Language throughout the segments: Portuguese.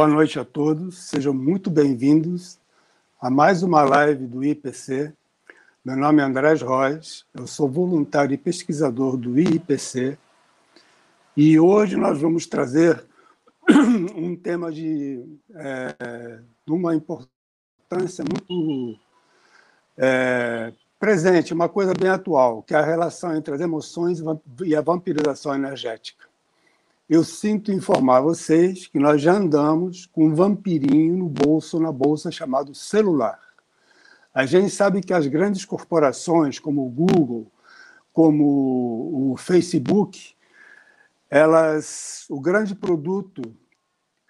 Boa noite a todos, sejam muito bem-vindos a mais uma live do IPC. Meu nome é Andrés Royes, eu sou voluntário e pesquisador do IPC e hoje nós vamos trazer um tema de é, uma importância muito é, presente, uma coisa bem atual, que é a relação entre as emoções e a vampirização energética eu sinto informar vocês que nós já andamos com um vampirinho no bolso, na bolsa, chamado celular. A gente sabe que as grandes corporações, como o Google, como o Facebook, elas, o grande produto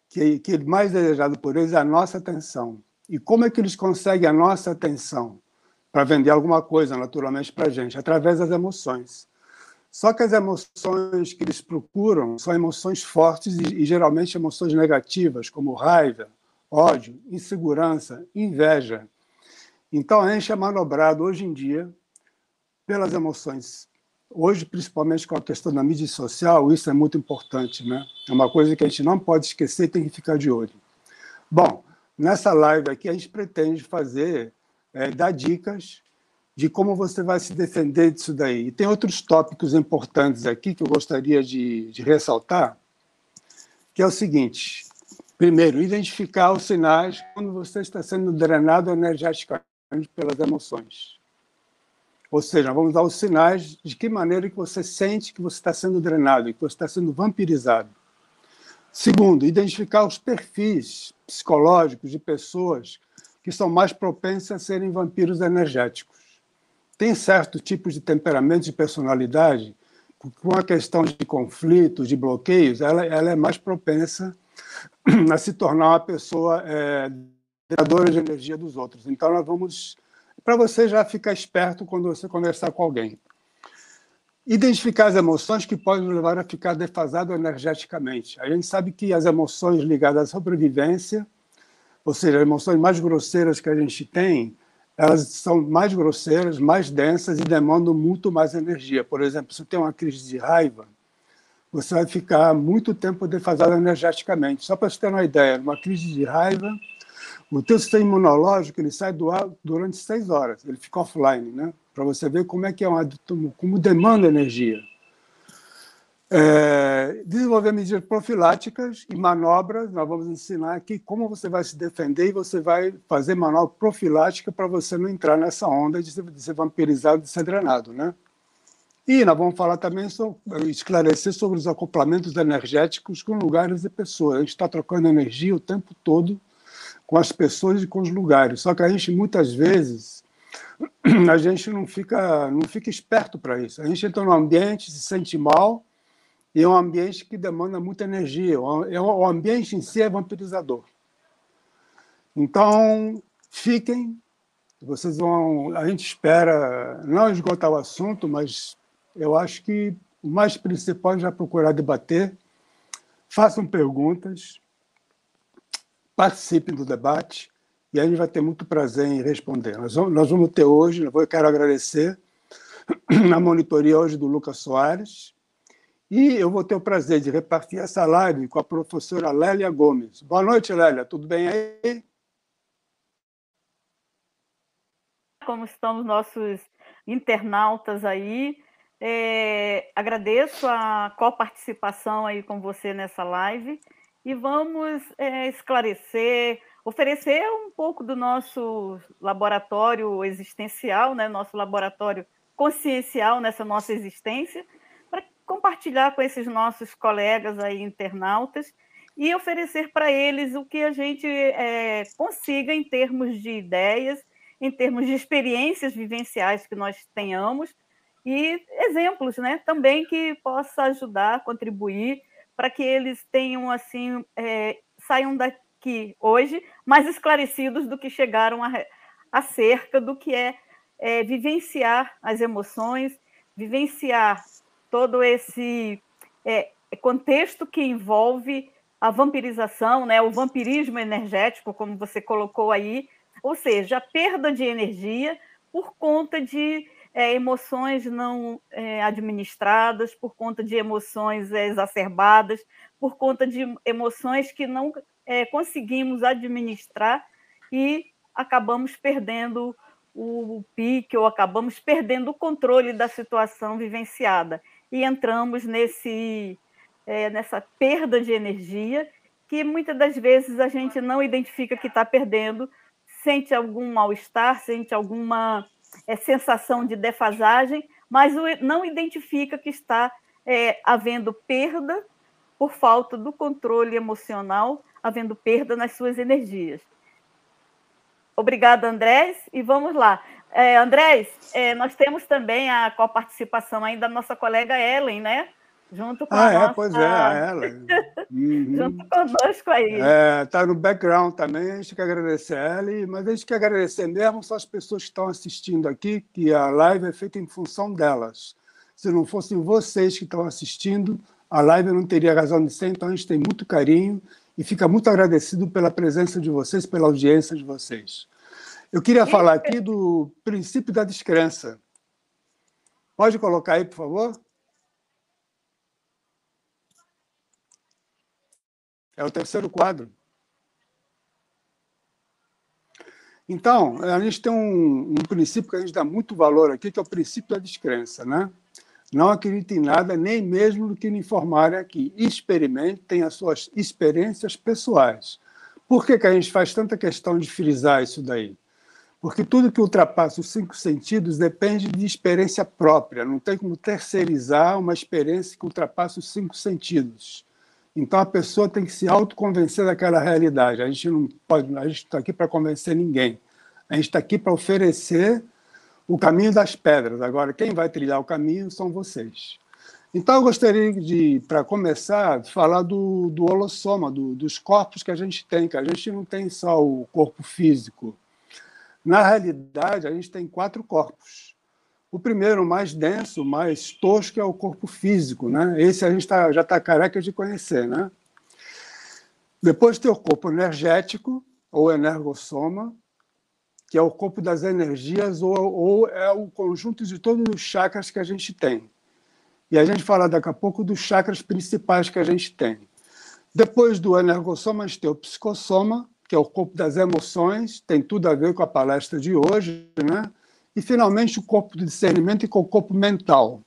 que, que é mais desejado por eles é a nossa atenção. E como é que eles conseguem a nossa atenção? Para vender alguma coisa, naturalmente, para a gente, através das emoções. Só que as emoções que eles procuram são emoções fortes e, e geralmente emoções negativas, como raiva, ódio, insegurança, inveja. Então a gente é manobrado hoje em dia pelas emoções. Hoje, principalmente com a questão da mídia social, isso é muito importante, né? É uma coisa que a gente não pode esquecer e tem que ficar de olho. Bom, nessa live aqui a gente pretende fazer, é, dar dicas de como você vai se defender disso daí. E tem outros tópicos importantes aqui que eu gostaria de, de ressaltar, que é o seguinte: primeiro, identificar os sinais quando você está sendo drenado energeticamente pelas emoções. Ou seja, vamos dar os sinais de que maneira que você sente que você está sendo drenado, que você está sendo vampirizado. Segundo, identificar os perfis psicológicos de pessoas que são mais propensas a serem vampiros energéticos tem certos tipos de temperamento de personalidade, com a questão de conflitos, de bloqueios, ela, ela é mais propensa a se tornar uma pessoa é, de energia dos outros. Então, nós vamos. Para você já ficar esperto quando você conversar com alguém. Identificar as emoções que podem levar a ficar defasado energeticamente. A gente sabe que as emoções ligadas à sobrevivência, ou seja, as emoções mais grosseiras que a gente tem, elas são mais grosseiras, mais densas e demandam muito mais energia. Por exemplo, se você tem uma crise de raiva, você vai ficar muito tempo defasado energeticamente. Só para você ter uma ideia, uma crise de raiva, o teu sistema imunológico ele sai do ar durante seis horas, ele fica offline, né? Para você ver como é que é uma, como demanda energia. É, desenvolver medidas profiláticas e manobras. Nós vamos ensinar aqui como você vai se defender e você vai fazer manobra profilática para você não entrar nessa onda de ser, de ser vampirizado, de ser drenado, né? E nós vamos falar também sobre, esclarecer sobre os acoplamentos energéticos com lugares e pessoas. A gente está trocando energia o tempo todo com as pessoas e com os lugares. Só que a gente muitas vezes a gente não fica não fica esperto para isso. A gente entra no ambiente, se sente mal e é um ambiente que demanda muita energia. É o ambiente em si é vampirizador. Então, fiquem. Vocês vão. A gente espera não esgotar o assunto, mas eu acho que o mais principal é já procurar debater. Façam perguntas, participem do debate e a gente vai ter muito prazer em responder. Nós vamos, nós vamos ter hoje, eu quero agradecer a monitoria hoje do Lucas Soares, e eu vou ter o prazer de repartir essa live com a professora Lélia Gomes. Boa noite, Lélia. Tudo bem aí? Como estão os nossos internautas aí? É, agradeço a coparticipação aí com você nessa live e vamos é, esclarecer, oferecer um pouco do nosso laboratório existencial, né, nosso laboratório consciencial nessa nossa existência, compartilhar com esses nossos colegas aí internautas e oferecer para eles o que a gente é, consiga em termos de ideias, em termos de experiências vivenciais que nós tenhamos e exemplos, né, também que possa ajudar, contribuir para que eles tenham assim é, saiam daqui hoje mais esclarecidos do que chegaram a, acerca do que é, é vivenciar as emoções, vivenciar todo esse é, contexto que envolve a vampirização, né, o vampirismo energético, como você colocou aí, ou seja, a perda de energia por conta de é, emoções não é, administradas, por conta de emoções é, exacerbadas, por conta de emoções que não é, conseguimos administrar e acabamos perdendo o pique ou acabamos perdendo o controle da situação vivenciada e entramos nesse é, nessa perda de energia que muitas das vezes a gente não identifica que está perdendo, sente algum mal-estar, sente alguma é, sensação de defasagem, mas não identifica que está é, havendo perda por falta do controle emocional, havendo perda nas suas energias. Obrigada, Andrés, e vamos lá. É, Andrés, é, nós temos também a coparticipação ainda da nossa colega Ellen, né? Junto com ah, a é, nossa... pois é, a Ellen. Uhum. Junto conosco aí. Está é, tá no background também, a gente quer agradecer a Ellen, mas a gente quer agradecer mesmo só as pessoas que estão assistindo aqui, que a live é feita em função delas. Se não fossem vocês que estão assistindo, a live não teria razão de ser, então a gente tem muito carinho e fica muito agradecido pela presença de vocês, pela audiência de vocês. Eu queria falar aqui do princípio da descrença. Pode colocar aí, por favor? É o terceiro quadro. Então, a gente tem um, um, princípio que a gente dá muito valor aqui, que é o princípio da descrença. Né? Não acredite em nada, nem mesmo no que lhe informarem aqui. Experimente, as suas experiências pessoais. Por que, que a gente faz tanta questão de frisar isso daí? Porque tudo que ultrapassa os cinco sentidos depende de experiência própria, não tem como terceirizar uma experiência que ultrapassa os cinco sentidos. Então a pessoa tem que se autoconvencer daquela realidade. A gente não pode, a gente está aqui para convencer ninguém. A gente está aqui para oferecer o caminho das pedras. Agora, quem vai trilhar o caminho são vocês. Então, eu gostaria de, para começar, falar do, do holossoma, do, dos corpos que a gente tem, que a gente não tem só o corpo físico. Na realidade, a gente tem quatro corpos. O primeiro, mais denso, mais tosco, é o corpo físico. Né? Esse a gente tá, já está careca de conhecer. Né? Depois tem o corpo energético, ou energossoma, que é o corpo das energias, ou, ou é o conjunto de todos os chakras que a gente tem. E a gente fala daqui a pouco dos chakras principais que a gente tem. Depois do energossoma, a gente tem o psicossoma, que é o corpo das emoções, tem tudo a ver com a palestra de hoje, né? E, finalmente, o corpo de discernimento e com o corpo mental,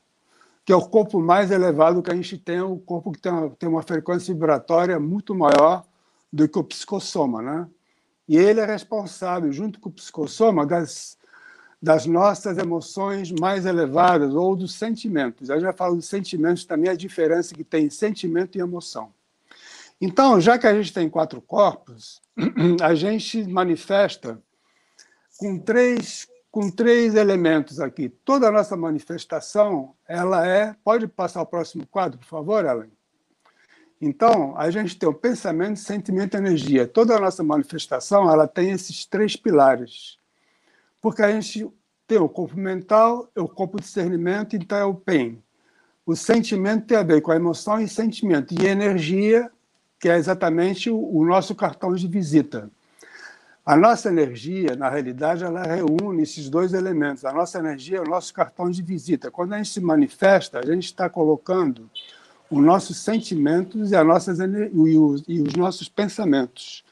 que é o corpo mais elevado que a gente tem, o corpo que tem uma, tem uma frequência vibratória muito maior do que o psicossoma. Né? E ele é responsável, junto com o psicossoma, das, das nossas emoções mais elevadas ou dos sentimentos. Eu já falo dos sentimentos também, a diferença que tem sentimento e emoção. Então, já que a gente tem quatro corpos, a gente manifesta com três com três elementos aqui. Toda a nossa manifestação, ela é. Pode passar o próximo quadro, por favor, Ellen? Então, a gente tem o pensamento, sentimento e energia. Toda a nossa manifestação, ela tem esses três pilares. Porque a gente tem o corpo mental, o corpo discernimento, então é o PEN. O sentimento tem a ver com a emoção e sentimento. E energia, que é exatamente o nosso cartão de visita. A nossa energia, na realidade, ela reúne esses dois elementos. A nossa energia é o nosso cartão de visita. Quando a gente se manifesta, a gente está colocando os nossos sentimentos e, as nossas, e, os, e os nossos pensamentos.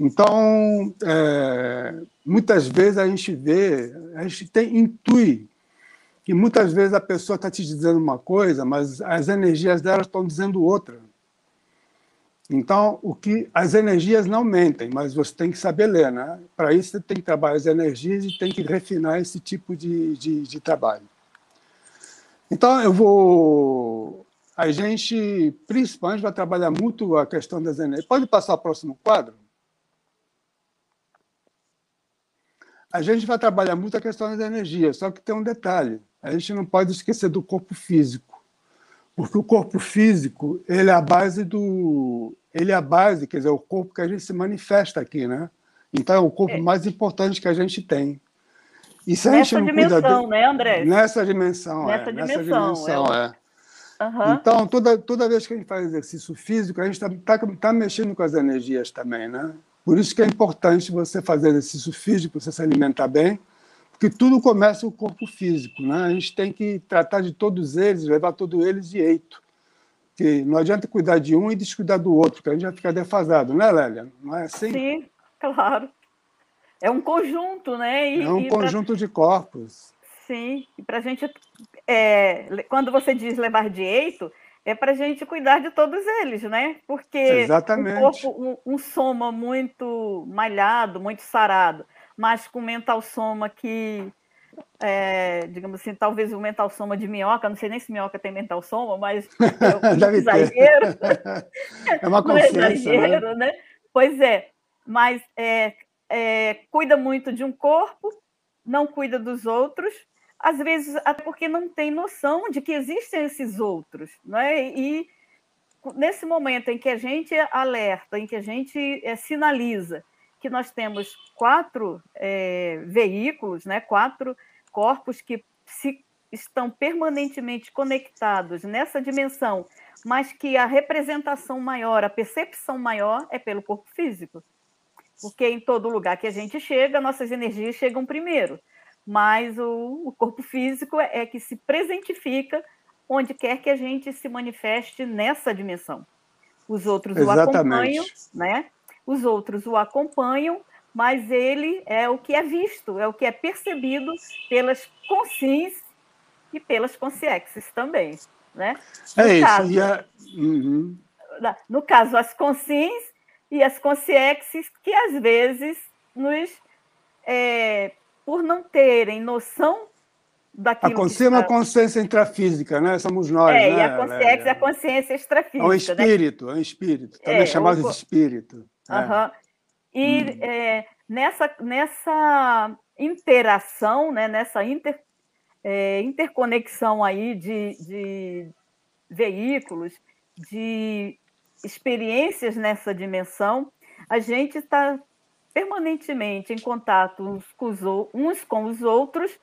Então, é, muitas vezes a gente vê, a gente tem, intui que muitas vezes a pessoa está te dizendo uma coisa, mas as energias dela estão dizendo outra. Então, o que as energias não mentem, mas você tem que saber ler, né? Para isso você tem que trabalhar as energias e tem que refinar esse tipo de, de, de trabalho. Então, eu vou. A gente, principalmente, vai trabalhar muito a questão das energias. Pode passar o próximo quadro? A gente vai trabalhar muito a questão das energias, só que tem um detalhe: a gente não pode esquecer do corpo físico, porque o corpo físico ele é a base do ele é a base, quer dizer, o corpo que a gente se manifesta aqui, né? Então é o corpo é. mais importante que a gente tem. E se nessa a gente dimensão, né, André? Nessa dimensão, nessa é. Dimensão, nessa dimensão, é. é. Uhum. Então, toda, toda vez que a gente faz exercício físico, a gente está tá, tá mexendo com as energias também, né? Por isso que é importante você fazer exercício físico, você se alimentar bem, porque tudo começa o corpo físico, né? A gente tem que tratar de todos eles, levar todos eles de eito porque não adianta cuidar de um e descuidar do outro, porque a gente vai ficar defasado, né, Lélia? Não é assim? Sim, claro. É um conjunto, né? E, é um conjunto pra... de corpos. Sim, e para a gente, é, quando você diz levar direito, é para a gente cuidar de todos eles, né? Porque Exatamente. um corpo, um, um soma muito malhado, muito sarado, mas com mental soma que, é, digamos assim, talvez o mental soma de minhoca, não sei nem se minhoca tem mental soma, mas é um exagero. é uma consciência, é exagero, né? né? Pois é, mas é, é, cuida muito de um corpo, não cuida dos outros, às vezes até porque não tem noção de que existem esses outros, né? E nesse momento em que a gente alerta, em que a gente é, sinaliza que nós temos quatro é, veículos, né? Quatro corpos que se estão permanentemente conectados nessa dimensão, mas que a representação maior, a percepção maior é pelo corpo físico. Porque em todo lugar que a gente chega, nossas energias chegam primeiro mas o, o corpo físico é, é que se presentifica onde quer que a gente se manifeste nessa dimensão. Os outros Exatamente. o acompanham, né? Os outros o acompanham, mas ele é o que é visto, é o que é percebido pelas consciências e pelas consciências também, né? No é caso, isso. A... Uhum. No caso, as consciências e as consciências que às vezes nos é, por não terem noção daquilo. A consciência é uma consciência intrafísica, né? Somos nós. É, né? e a consciência é a consciência extrafísica. É um né? espírito, né? é um espírito. Também é, chamado de espírito. Uhum. E hum. é, nessa, nessa interação, né? nessa inter, é, interconexão aí de, de veículos, de experiências nessa dimensão, a gente está permanentemente em contato uns com os, uns com os outros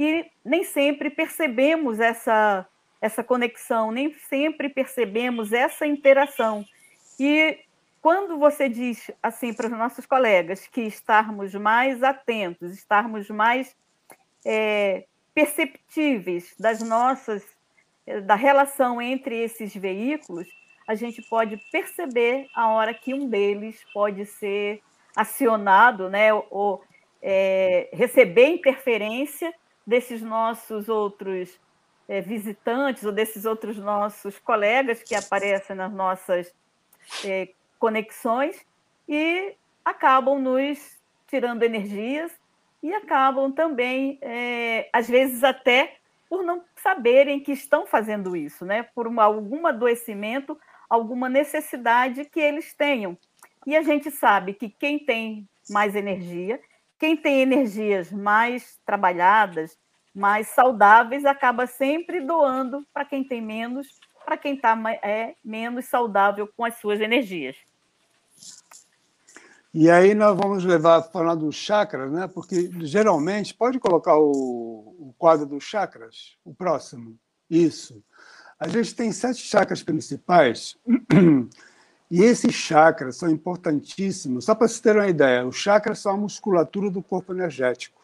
e nem sempre percebemos essa, essa conexão, nem sempre percebemos essa interação. E quando você diz assim para os nossos colegas que estarmos mais atentos, estarmos mais é, perceptíveis das nossas da relação entre esses veículos, a gente pode perceber a hora que um deles pode ser acionado, né, ou é, receber interferência desses nossos outros é, visitantes ou desses outros nossos colegas que aparecem nas nossas é, conexões e acabam nos tirando energias e acabam também, é, às vezes até por não saberem que estão fazendo isso, né? por uma, algum adoecimento, alguma necessidade que eles tenham. E a gente sabe que quem tem mais energia, quem tem energias mais trabalhadas, mais saudáveis, acaba sempre doando para quem tem menos, para quem está é, menos saudável com as suas energias. E aí nós vamos levar falar dos chakras, né? Porque geralmente pode colocar o, o quadro dos chakras, o próximo. Isso. A gente tem sete chakras principais E esses chakras são importantíssimos. Só para vocês terem uma ideia, os chakras são a musculatura do corpo energético.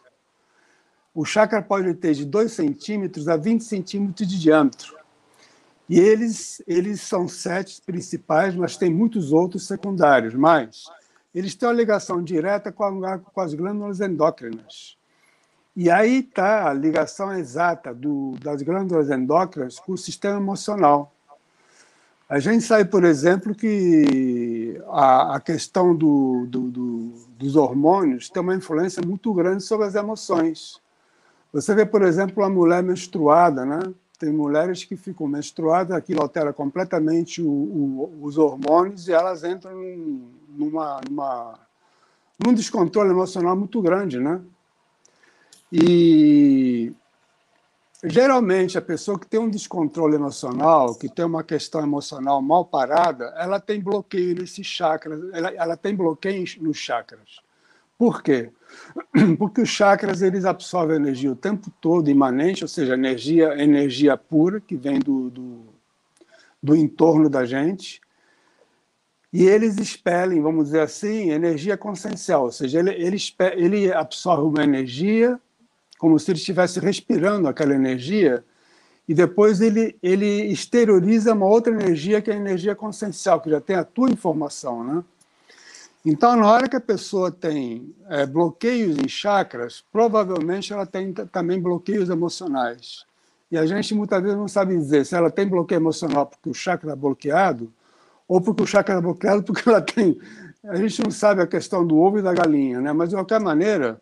O chakra pode ter de 2 centímetros a 20 centímetros de diâmetro. E eles, eles são sete principais, mas tem muitos outros secundários. Mas eles têm uma ligação direta com, a, com as glândulas endócrinas. E aí está a ligação exata do, das glândulas endócrinas com o sistema emocional. A gente sabe, por exemplo, que a, a questão do, do, do, dos hormônios tem uma influência muito grande sobre as emoções. Você vê, por exemplo, a mulher menstruada, né? Tem mulheres que ficam menstruadas, aquilo altera completamente o, o, os hormônios e elas entram numa, numa, num descontrole emocional muito grande, né? E Geralmente, a pessoa que tem um descontrole emocional, que tem uma questão emocional mal parada, ela tem bloqueio nesses chakras, ela, ela tem bloqueio nos chakras. Por quê? Porque os chakras eles absorvem energia o tempo todo, imanente, ou seja, energia, energia pura que vem do, do, do entorno da gente, e eles expelem, vamos dizer assim, energia consciencial, ou seja, ele, ele, ele absorve uma energia como se ele estivesse respirando aquela energia e depois ele, ele exterioriza uma outra energia, que é a energia consciencial, que já tem a tua informação, né? Então, na hora que a pessoa tem é, bloqueios em chakras, provavelmente ela tem também bloqueios emocionais. E a gente muitas vezes não sabe dizer se ela tem bloqueio emocional porque o chakra é bloqueado ou porque o chakra é bloqueado porque ela tem. A gente não sabe a questão do ovo e da galinha, né? Mas de qualquer maneira,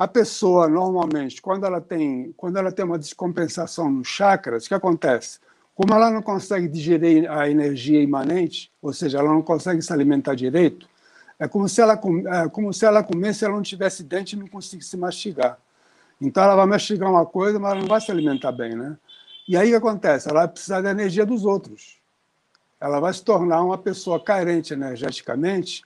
a pessoa normalmente, quando ela tem, quando ela tem uma descompensação nos chakras, o que acontece? Como ela não consegue digerir a energia imanente, ou seja, ela não consegue se alimentar direito, é como se ela, é como se ela comesse ela não tivesse dente e não conseguisse mastigar. Então ela vai mastigar uma coisa, mas ela não vai se alimentar bem, né? E aí o que acontece? Ela vai precisar da energia dos outros. Ela vai se tornar uma pessoa carente energeticamente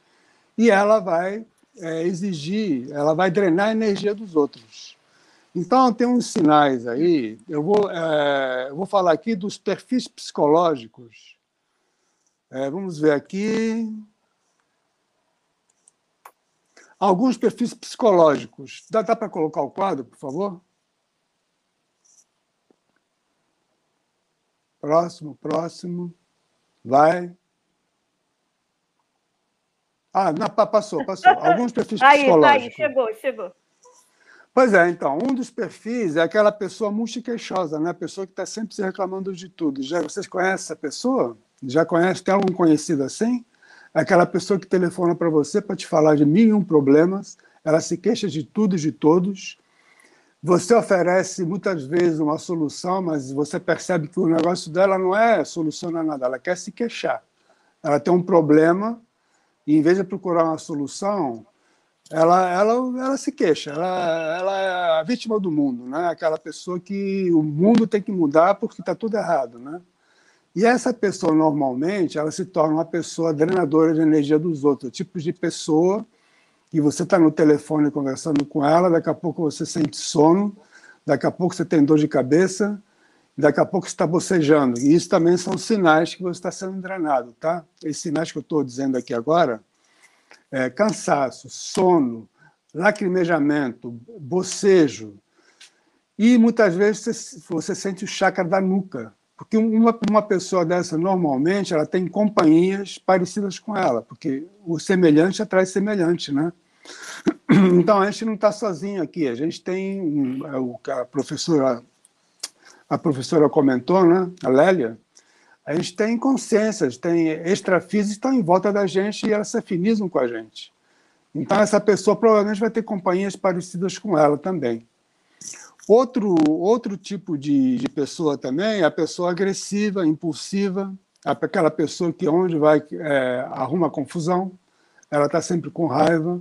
e ela vai é, exigir, ela vai drenar a energia dos outros. Então tem uns sinais aí. Eu vou, é, eu vou falar aqui dos perfis psicológicos. É, vamos ver aqui alguns perfis psicológicos. Dá, dá para colocar o quadro, por favor? Próximo, próximo. Vai. Ah, não, passou, passou. Alguns perfis aí, psicológicos. Aí, chegou, chegou. Pois é, então, um dos perfis é aquela pessoa multiqueixosa, né? A pessoa que está sempre se reclamando de tudo. Já vocês conhecem essa pessoa? Já conhece? Tem algum conhecido assim? aquela pessoa que telefona para você para te falar de mil e um problemas, ela se queixa de tudo e de todos. Você oferece muitas vezes uma solução, mas você percebe que o negócio dela não é solucionar nada, ela quer se queixar. Ela tem um problema e, em vez de procurar uma solução, ela, ela, ela se queixa. Ela, ela é a vítima do mundo, né? aquela pessoa que o mundo tem que mudar porque está tudo errado. Né? E essa pessoa, normalmente, ela se torna uma pessoa drenadora de energia dos outros. Tipos de pessoa que você está no telefone conversando com ela, daqui a pouco você sente sono, daqui a pouco você tem dor de cabeça, daqui a pouco está bocejando. E isso também são sinais que você está sendo drenado, tá? Esses sinais que eu estou dizendo aqui agora, é cansaço, sono, lacrimejamento, bocejo, e muitas vezes você, sente o chakra da nuca, porque uma, uma pessoa dessa, normalmente, ela tem companhias parecidas com ela, porque o semelhante atrai semelhante, né? Então, a gente não está sozinho aqui. A gente tem é o que a professora, a professora comentou, né? A Lélia. A gente tem consciências, tem extrafísicos estão em volta da gente e elas se afinizam com a gente. Então, essa pessoa provavelmente vai ter companhias parecidas com ela também. Outro, outro tipo de, de pessoa também é a pessoa agressiva, impulsiva, aquela pessoa que onde vai é, arruma confusão, ela está sempre com raiva,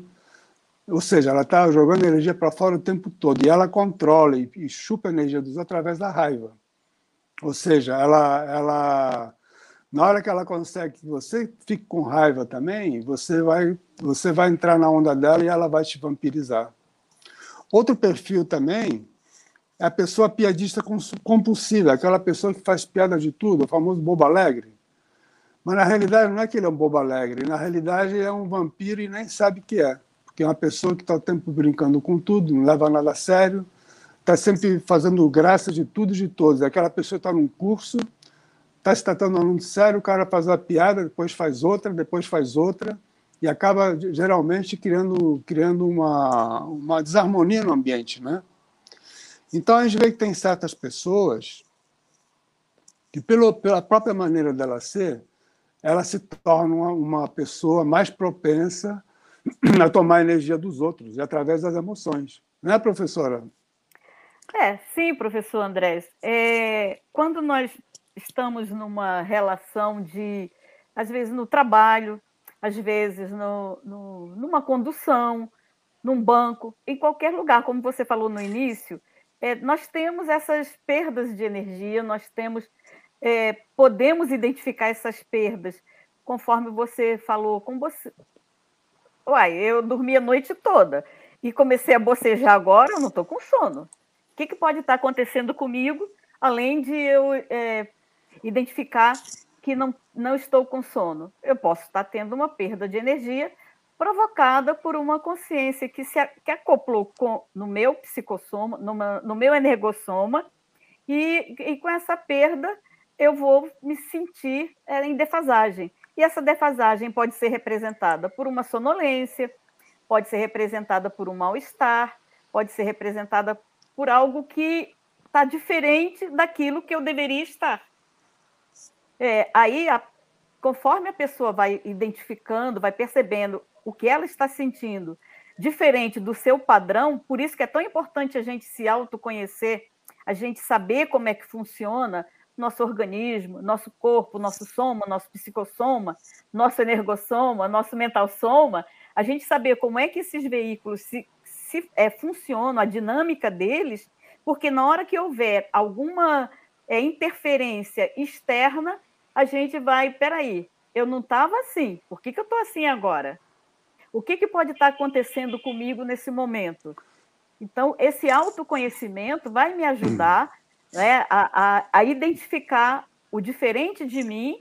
ou seja, ela está jogando energia para fora o tempo todo e ela controla e, e chupa a energia dos outros através da raiva. Ou seja, ela, ela na hora que ela consegue que você fique com raiva também, você vai, você vai entrar na onda dela e ela vai te vampirizar. Outro perfil também é a pessoa piadista compulsiva, aquela pessoa que faz piada de tudo, o famoso bobo alegre. Mas na realidade não é que ele é um bobo alegre, na realidade é um vampiro e nem sabe o que é. Porque é uma pessoa que está o tempo brincando com tudo, não leva nada a sério, está sempre fazendo graça de tudo e de todos. Aquela pessoa está num curso, está se tratando um aluno sério, o cara faz uma piada, depois faz outra, depois faz outra, e acaba geralmente criando, criando uma, uma desarmonia no ambiente, né? Então a gente vê que tem certas pessoas que, pelo, pela própria maneira dela ser, ela se torna uma, uma pessoa mais propensa a tomar a energia dos outros e através das emoções. Não é, professora? É, sim, professor Andrés. É, quando nós estamos numa relação de, às vezes, no trabalho, às vezes no, no, numa condução, num banco, em qualquer lugar, como você falou no início, é, nós temos essas perdas de energia, nós temos, é, podemos identificar essas perdas, conforme você falou com você. Uai, eu dormi a noite toda e comecei a bocejar agora, eu não estou com sono. O que, que, pode estar acontecendo comigo, além de eu é, identificar que não, não estou com sono? Eu posso estar tendo uma perda de energia provocada por uma consciência que se que acoplou com, no meu psicossoma, no, no meu energossoma, E, e com essa perda, eu vou me sentir é, em defasagem. E essa defasagem pode ser representada por uma sonolência, pode ser representada por um mal-estar, pode ser representada por algo que está diferente daquilo que eu deveria estar. É, aí, a, conforme a pessoa vai identificando, vai percebendo o que ela está sentindo diferente do seu padrão, por isso que é tão importante a gente se autoconhecer, a gente saber como é que funciona nosso organismo, nosso corpo, nosso soma, nosso psicossoma, nosso energossoma, nosso mental soma, a gente saber como é que esses veículos se, se é, funcionam, a dinâmica deles, porque na hora que houver alguma é, interferência externa, a gente vai, peraí, eu não estava assim, por que, que eu estou assim agora? O que, que pode estar acontecendo comigo nesse momento? Então, esse autoconhecimento vai me ajudar né, a, a, a identificar o diferente de mim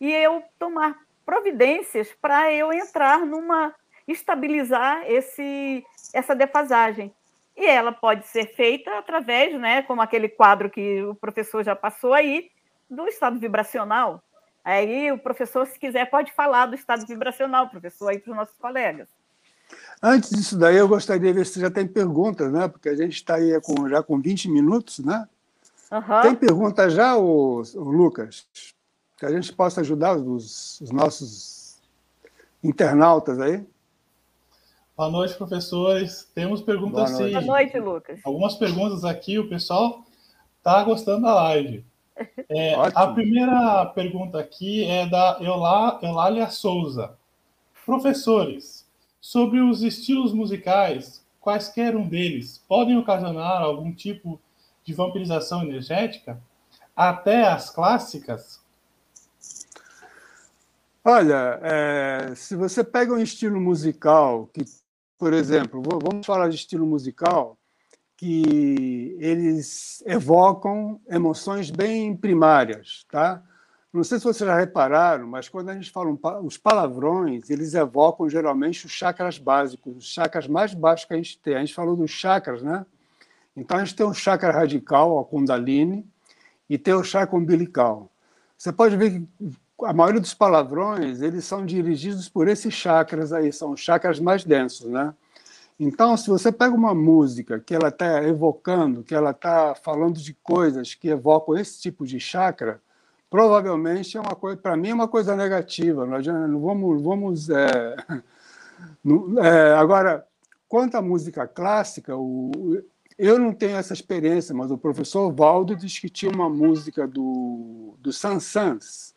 e eu tomar providências para eu entrar numa estabilizar esse essa defasagem. E ela pode ser feita através, né, como aquele quadro que o professor já passou aí, do estado vibracional. Aí o professor, se quiser, pode falar do estado vibracional, professor, aí para os nossos colegas. Antes disso daí, eu gostaria de ver se já tem perguntas, né? Porque a gente está aí com, já com 20 minutos, né? Uhum. Tem pergunta já, o, o, Lucas? Que a gente possa ajudar os, os nossos internautas aí? Boa noite, professores. Temos perguntas Boa sim. Boa noite, Lucas. Algumas perguntas aqui, o pessoal está gostando da live. É, a primeira pergunta aqui é da Eulá, Eulália Souza. Professores, sobre os estilos musicais, quaisquer um deles podem ocasionar algum tipo de vampirização energética, até as clássicas? Olha, é, se você pega um estilo musical que, por exemplo, vamos falar de estilo musical que eles evocam emoções bem primárias, tá? Não sei se vocês já repararam, mas quando a gente fala um, os palavrões, eles evocam geralmente os chakras básicos, os chakras mais baixos que a gente tem. A gente falou dos chakras, né? Então, a gente tem o chakra radical, a Kundalini, e tem o chakra umbilical. Você pode ver que a maioria dos palavrões eles são dirigidos por esses chakras aí, são os chakras mais densos, né? Então, se você pega uma música que ela está evocando, que ela está falando de coisas que evocam esse tipo de chakra, provavelmente é uma coisa, para mim, é uma coisa negativa. Nós não vamos, vamos é, não, é, agora, quanto à música clássica, o, eu não tenho essa experiência, mas o professor Valdo disse que tinha uma música do, do Sansans,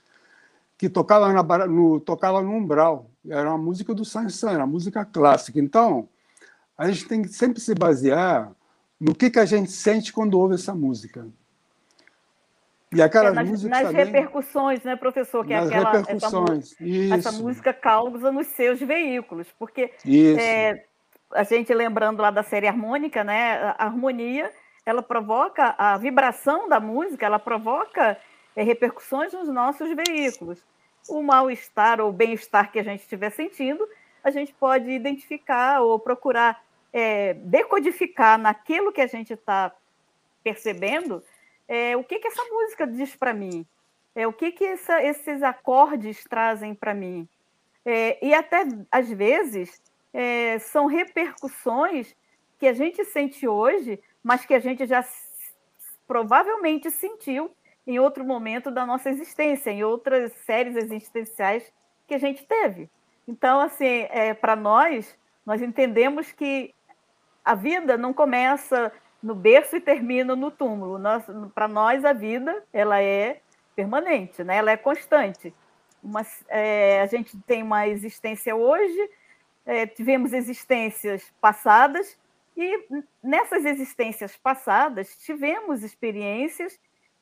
que tocava, na, no, tocava no umbral. Era uma música do Sansan, era uma música clássica. Então, a gente tem que sempre se basear no que, que a gente sente quando ouve essa música. E aquelas é, nas, músicas nas também, repercussões, né, professor? Que é nas aquela, repercussões, essa, essa, música causa nos seus veículos, porque é, a gente lembrando lá da série harmônica, né? A harmonia, ela provoca a vibração da música, ela provoca é, repercussões nos nossos veículos. O mal-estar ou bem-estar que a gente estiver sentindo, a gente pode identificar ou procurar é, decodificar naquilo que a gente está percebendo é, o que, que essa música diz para mim, é, o que, que essa, esses acordes trazem para mim. É, e até, às vezes, é, são repercussões que a gente sente hoje, mas que a gente já provavelmente sentiu em outro momento da nossa existência, em outras séries existenciais que a gente teve. Então, assim, é, para nós, nós entendemos que a vida não começa no berço e termina no túmulo. Para nós, a vida ela é permanente, né? ela é constante. Uma, é, a gente tem uma existência hoje, é, tivemos existências passadas e nessas existências passadas tivemos experiências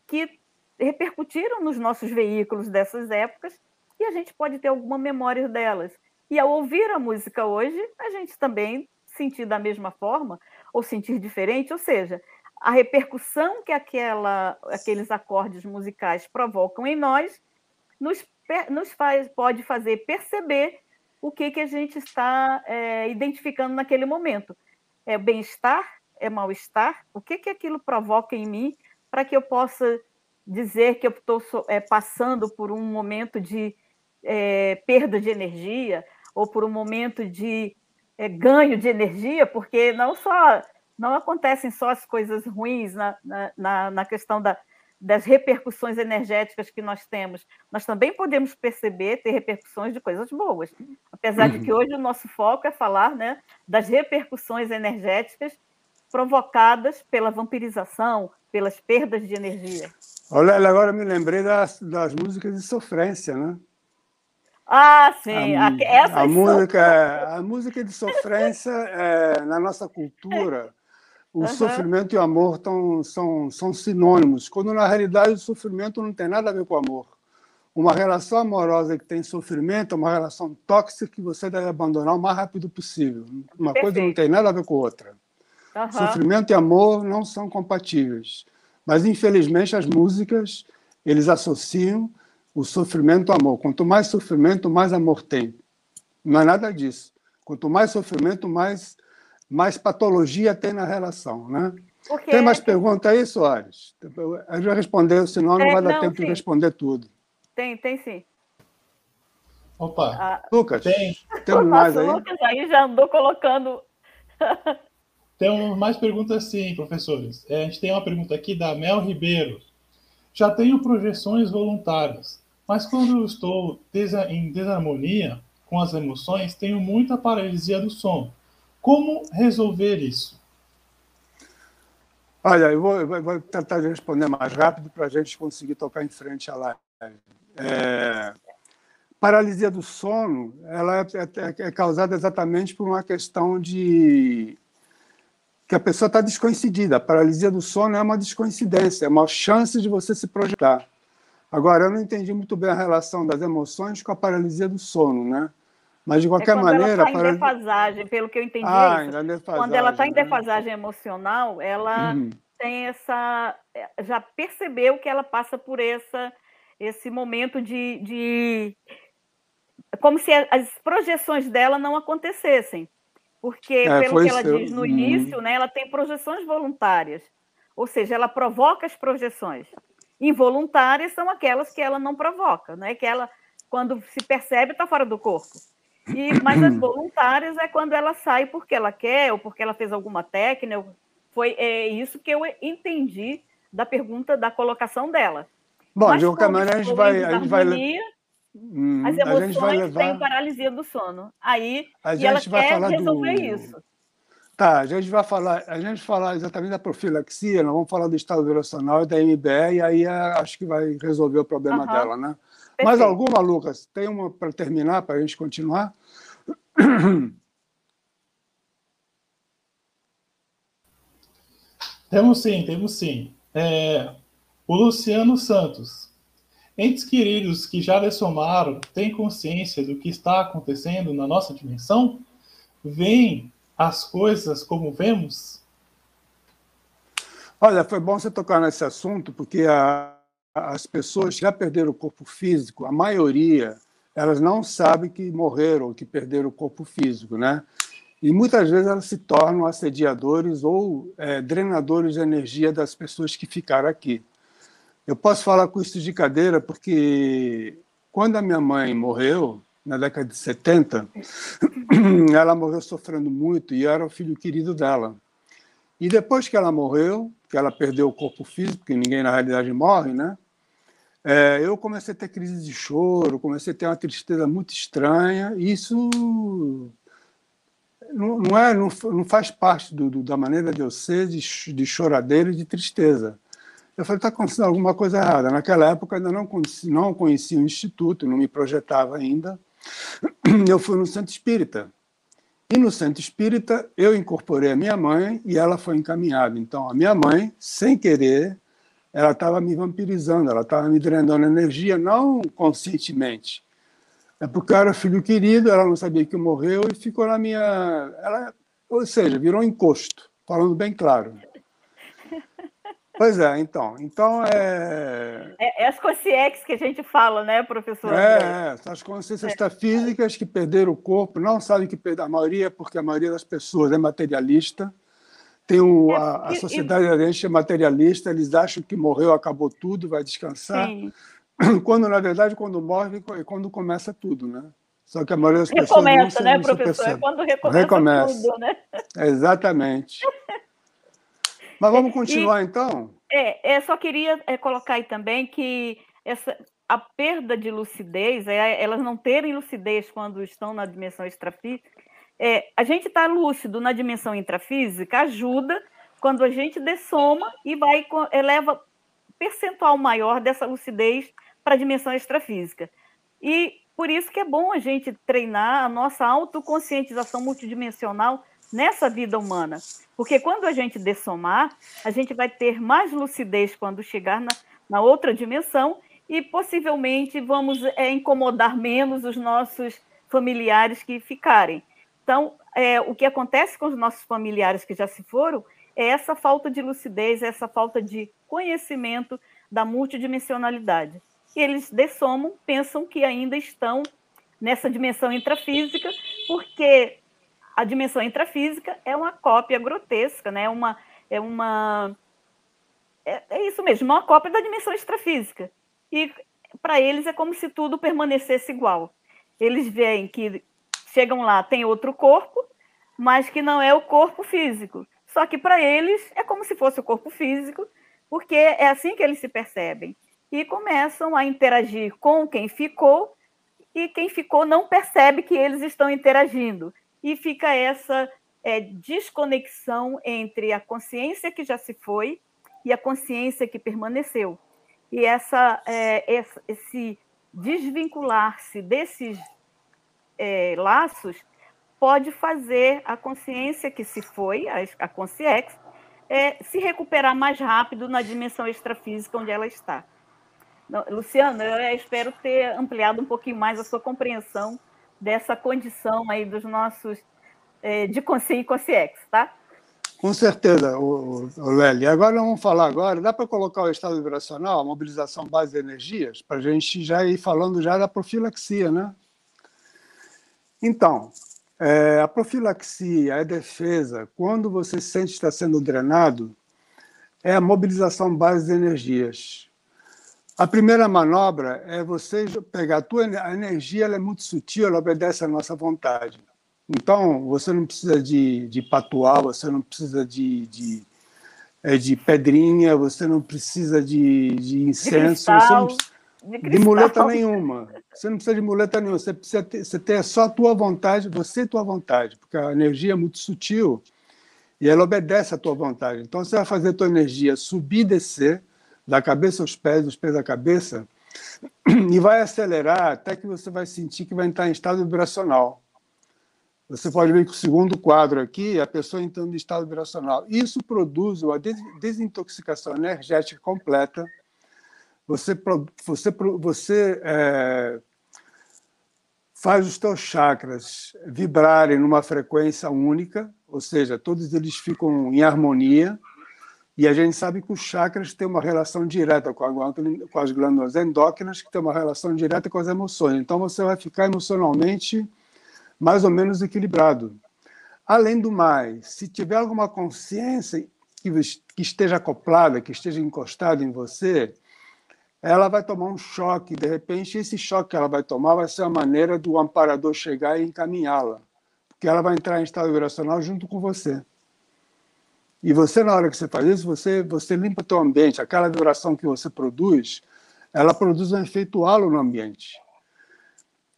que repercutiram nos nossos veículos dessas épocas e a gente pode ter alguma memória delas. E ao ouvir a música hoje, a gente também sentir da mesma forma ou sentir diferente, ou seja, a repercussão que aquela, aqueles acordes musicais provocam em nós nos, nos faz, pode fazer perceber o que, que a gente está é, identificando naquele momento. É bem-estar? É mal-estar? O que, que aquilo provoca em mim para que eu possa dizer que eu estou é, passando por um momento de é, perda de energia ou por um momento de ganho de energia, porque não só não acontecem só as coisas ruins na, na, na questão da, das repercussões energéticas que nós temos, nós também podemos perceber, ter repercussões de coisas boas. Apesar uhum. de que hoje o nosso foco é falar né, das repercussões energéticas provocadas pela vampirização, pelas perdas de energia. Olha, agora me lembrei das, das músicas de sofrência, né? Ah, sim. A, a, a música, a música de sofrência é, na nossa cultura o uhum. sofrimento e o amor tão, são, são sinônimos, quando na realidade o sofrimento não tem nada a ver com o amor. Uma relação amorosa que tem sofrimento é uma relação tóxica que você deve abandonar o mais rápido possível. Uma Perfeito. coisa não tem nada a ver com outra. Uhum. Sofrimento e amor não são compatíveis. Mas, infelizmente, as músicas, eles associam o sofrimento ao amor. Quanto mais sofrimento, mais amor tem. Não é nada disso. Quanto mais sofrimento, mais mais patologia tem na relação, né? Porque... Tem mais pergunta aí, Soares? A gente vai responder, senão não é, vai dar não, tempo sim. de responder tudo. Tem, tem sim. Opa. Ah, Lucas, tem. Temos mais aí? Lucas aí já andou colocando. Temos mais perguntas sim, professores. É, a gente tem uma pergunta aqui da Mel Ribeiro. Já tenho projeções voluntárias, mas quando eu estou em desarmonia com as emoções, tenho muita paralisia do som como resolver isso? Olha, eu vou, eu vou tentar responder mais rápido para a gente conseguir tocar em frente à live. É, paralisia do sono ela é, é, é, causada exatamente por uma questão de que a pessoa está descoincidida. A paralisia do sono é uma descoincidência, é uma chance de você se projetar. Agora, eu não entendi muito bem a relação das emoções com a paralisia do sono, né? Mas, de qualquer é maneira. Ela está em defasagem, pelo que eu entendi. Ah, é isso. Quando ela está em né? defasagem emocional, ela uhum. tem essa. É, já percebeu que ela passa por essa, esse momento de, de. Como se as projeções dela não acontecessem. Porque, é, pelo que ela seu... diz no uhum. início, né, ela tem projeções voluntárias. Ou seja, ela provoca as projeções. Involuntárias são aquelas que ela não provoca, né? que ela, quando se percebe, está fora do corpo. E, mas as voluntárias é quando ela sai porque ela quer ou porque ela fez alguma técnica. Foi é isso que eu entendi da pergunta, da colocação dela. Bom, mas, de qualquer maneira, a gente vai. A gente vai... Hum, as emoções levar... têm paralisia do sono. Aí, a e ela quer resolver do... isso. Tá, a gente vai falar, a gente falar exatamente da profilaxia, nós vamos falar do estado vibracional e da MBE, e aí acho que vai resolver o problema uhum. dela, né? Perfeito. Mais alguma, Lucas? Tem uma para terminar, para a gente continuar? Temos sim, temos sim. É, o Luciano Santos. Entes queridos que já dessomaram têm consciência do que está acontecendo na nossa dimensão? Veem as coisas como vemos? Olha, foi bom você tocar nesse assunto, porque a, as pessoas já perderam o corpo físico, a maioria, elas não sabem que morreram, que perderam o corpo físico, né? E muitas vezes elas se tornam assediadores ou é, drenadores de energia das pessoas que ficaram aqui. Eu posso falar com isso de cadeira porque quando a minha mãe morreu, na década de 70, ela morreu sofrendo muito e eu era o filho querido dela. E depois que ela morreu, que ela perdeu o corpo físico, que ninguém na realidade morre, né? É, eu comecei a ter crise de choro, comecei a ter uma tristeza muito estranha. Isso não, não, é, não, não faz parte do, do, da maneira de eu ser de, de choradeira e de tristeza. Eu falei, está acontecendo alguma coisa errada. Naquela época ainda não conhecia, não conhecia o Instituto, não me projetava ainda. Eu fui no Centro Espírita. E no Centro Espírita eu incorporei a minha mãe e ela foi encaminhada. Então, a minha mãe, sem querer, ela estava me vampirizando, ela estava me drenando energia, não conscientemente. É porque eu era filho querido, ela não sabia que morreu e ficou na minha. Ela, ou seja, virou um encosto, falando bem claro. Pois é, então. Então é. É, é as consciências que a gente fala, né, professor? É, é as consciências é. físicas que perderam o corpo, não sabem que perderam. A maioria, porque a maioria das pessoas é materialista tem o, é, a, a sociedade e, aderente é materialista, eles acham que morreu, acabou tudo, vai descansar. Sim. Quando, na verdade, quando morre, é quando começa tudo, né? Só que a maioria das pessoas recomeça, né, professor? É quando recomeça, recomeça. tudo, né? Exatamente. Mas vamos continuar, e, então? É, é, só queria é, colocar aí também que essa, a perda de lucidez, é, elas não terem lucidez quando estão na dimensão extrafísica, é, a gente estar tá lúcido na dimensão intrafísica ajuda quando a gente dessoma e vai eleva percentual maior dessa lucidez para a dimensão extrafísica. E por isso que é bom a gente treinar a nossa autoconscientização multidimensional nessa vida humana. Porque quando a gente dessomar, a gente vai ter mais lucidez quando chegar na, na outra dimensão e possivelmente vamos é, incomodar menos os nossos familiares que ficarem. Então, é, o que acontece com os nossos familiares que já se foram é essa falta de lucidez, essa falta de conhecimento da multidimensionalidade. E eles dessomam, pensam que ainda estão nessa dimensão intrafísica, porque a dimensão intrafísica é uma cópia grotesca, né? Uma, é uma é, é isso mesmo, uma cópia da dimensão extrafísica. E para eles é como se tudo permanecesse igual. Eles veem que chegam lá, tem outro corpo, mas que não é o corpo físico. Só que para eles é como se fosse o corpo físico, porque é assim que eles se percebem. E começam a interagir com quem ficou, e quem ficou não percebe que eles estão interagindo. E fica essa é, desconexão entre a consciência que já se foi e a consciência que permaneceu. E essa, é, esse desvincular-se desses é, laços pode fazer a consciência que se foi, a, a consciex, é, se recuperar mais rápido na dimensão extrafísica onde ela está. Luciano, eu espero ter ampliado um pouquinho mais a sua compreensão dessa condição aí dos nossos é, de consciência e consciex, tá? Com certeza, o, o Lely. Agora vamos falar agora, dá para colocar o estado vibracional, a mobilização base de energias, para a gente já ir falando já da profilaxia, né? Então, é, a profilaxia, a defesa, quando você sente que está sendo drenado, é a mobilização base de energias. A primeira manobra é você pegar a tua a energia, ela é muito sutil, ela obedece à nossa vontade. Então, você não precisa de, de patuar, você não precisa de, de, é, de pedrinha, você não precisa de, de incenso, de você não precisa, de, de, muleta nenhuma. Você não precisa de muleta nenhuma, você precisa ter, você ter só a tua vontade, você e tua vontade, porque a energia é muito sutil e ela obedece à tua vontade. Então você vai fazer a tua energia subir e descer, da cabeça aos pés, dos pés à cabeça, e vai acelerar até que você vai sentir que vai entrar em estado vibracional. Você pode ver que o segundo quadro aqui a pessoa entrando em estado vibracional. Isso produz uma desintoxicação energética completa, você, você, você é, faz os teus chakras vibrarem numa frequência única, ou seja, todos eles ficam em harmonia, e a gente sabe que os chakras têm uma relação direta com, a, com as glândulas endócrinas, que têm uma relação direta com as emoções. Então você vai ficar emocionalmente mais ou menos equilibrado. Além do mais, se tiver alguma consciência que, que esteja acoplada, que esteja encostada em você, ela vai tomar um choque. De repente, esse choque que ela vai tomar vai ser a maneira do amparador chegar e encaminhá-la, porque ela vai entrar em estado vibracional junto com você. E você, na hora que você faz isso, você, você limpa o teu ambiente. Aquela vibração que você produz, ela produz um efeito halo no ambiente.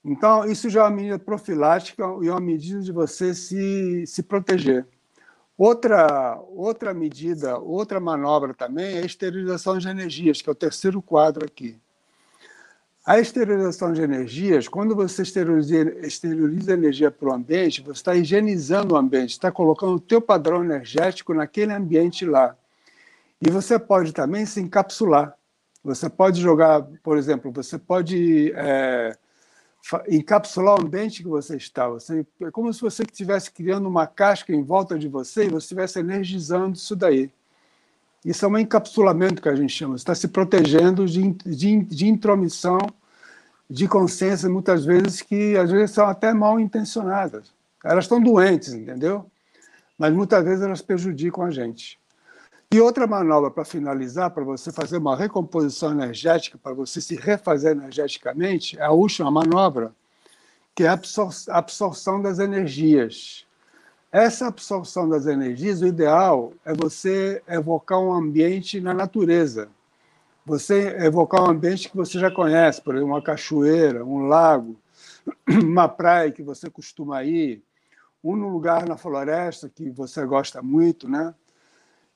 Então, isso já é uma medida profilática e uma medida de você se, se proteger. Outra, outra medida, outra manobra também é a esterilização de energias, que é o terceiro quadro aqui. A esterilização de energias, quando você esteriliza, esteriliza energia para o ambiente, você está higienizando o ambiente, está colocando o teu padrão energético naquele ambiente lá. E você pode também se encapsular. Você pode jogar, por exemplo, você pode é, encapsular o ambiente que você está. Você, é como se você estivesse criando uma casca em volta de você e você estivesse energizando isso daí. Isso é um encapsulamento que a gente chama. Você está se protegendo de, de, de intromissão de consciência, muitas vezes, que às vezes são até mal intencionadas. Elas estão doentes, entendeu? mas muitas vezes elas prejudicam a gente. E outra manobra para finalizar, para você fazer uma recomposição energética, para você se refazer energeticamente, é a última manobra, que é a absorção das energias. Essa absorção das energias, o ideal é você evocar um ambiente na natureza. Você evocar um ambiente que você já conhece, por exemplo, uma cachoeira, um lago, uma praia que você costuma ir, um lugar na floresta que você gosta muito, né?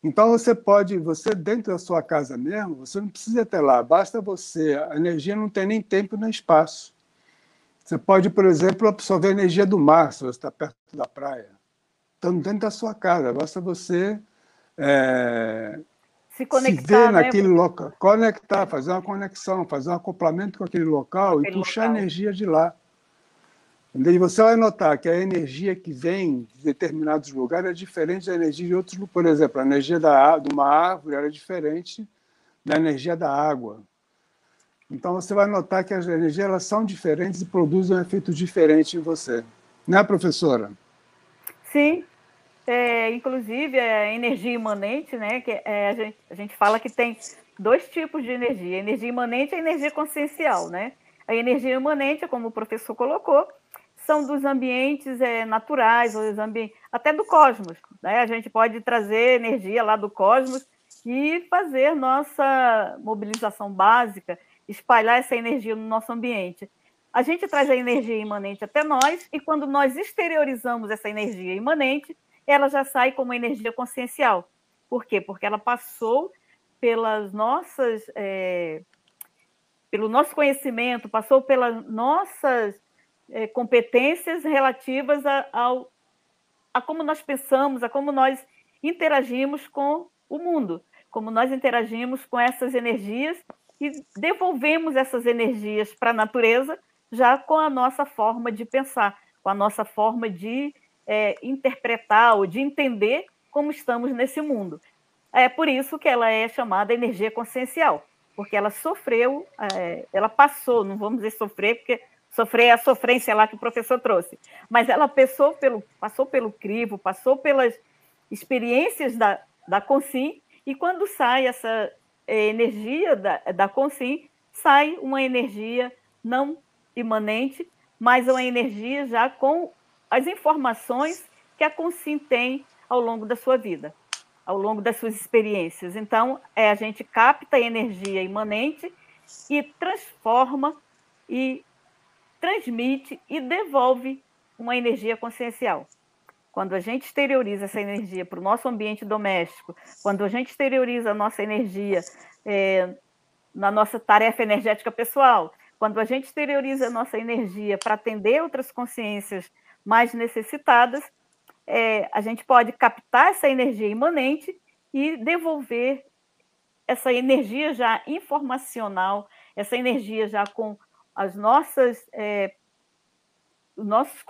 Então você pode, você dentro da sua casa mesmo, você não precisa ter lá, basta você, a energia não tem nem tempo nem espaço. Você pode, por exemplo, absorver a energia do mar, se você está perto da praia. Estando dentro da sua casa, basta você é, se conectar, se ver né? naquele local, conectar, fazer uma conexão, fazer um acoplamento com aquele local aquele e puxar local. energia de lá. Você vai notar que a energia que vem de determinados lugares é diferente da energia de outros Por exemplo, a energia da, de uma árvore era diferente da energia da água. Então você vai notar que as energias elas são diferentes e produzem um efeito diferente em você. Né, professora? Sim. É, inclusive, a energia imanente, né? Que é, a, gente, a gente fala que tem dois tipos de energia: a energia imanente e a energia consciencial, né? A energia imanente, como o professor colocou, são dos ambientes é, naturais, ou ambientes, até do cosmos. Né? A gente pode trazer energia lá do cosmos e fazer nossa mobilização básica, espalhar essa energia no nosso ambiente. A gente traz a energia imanente até nós, e quando nós exteriorizamos essa energia imanente, ela já sai como energia consciencial. Por quê? Porque ela passou pelas nossas. É, pelo nosso conhecimento, passou pelas nossas é, competências relativas a, ao, a como nós pensamos, a como nós interagimos com o mundo, como nós interagimos com essas energias e devolvemos essas energias para a natureza já com a nossa forma de pensar, com a nossa forma de é, interpretar ou de entender como estamos nesse mundo. É por isso que ela é chamada energia consciencial, porque ela sofreu, é, ela passou, não vamos dizer sofrer, porque sofrer a sofrência lá que o professor trouxe. Mas ela passou pelo, passou pelo crivo, passou pelas experiências da, da Consim, e quando sai essa eh, energia da, da Consim, sai uma energia não imanente, mas uma energia já com as informações que a Consim tem ao longo da sua vida, ao longo das suas experiências. Então, é, a gente capta a energia imanente e transforma e transmite e devolve uma energia consciencial. Quando a gente exterioriza essa energia para o nosso ambiente doméstico, quando a gente exterioriza a nossa energia é, na nossa tarefa energética pessoal, quando a gente exterioriza a nossa energia para atender outras consciências mais necessitadas, é, a gente pode captar essa energia imanente e devolver essa energia já informacional, essa energia já com as nossas, é, os nossos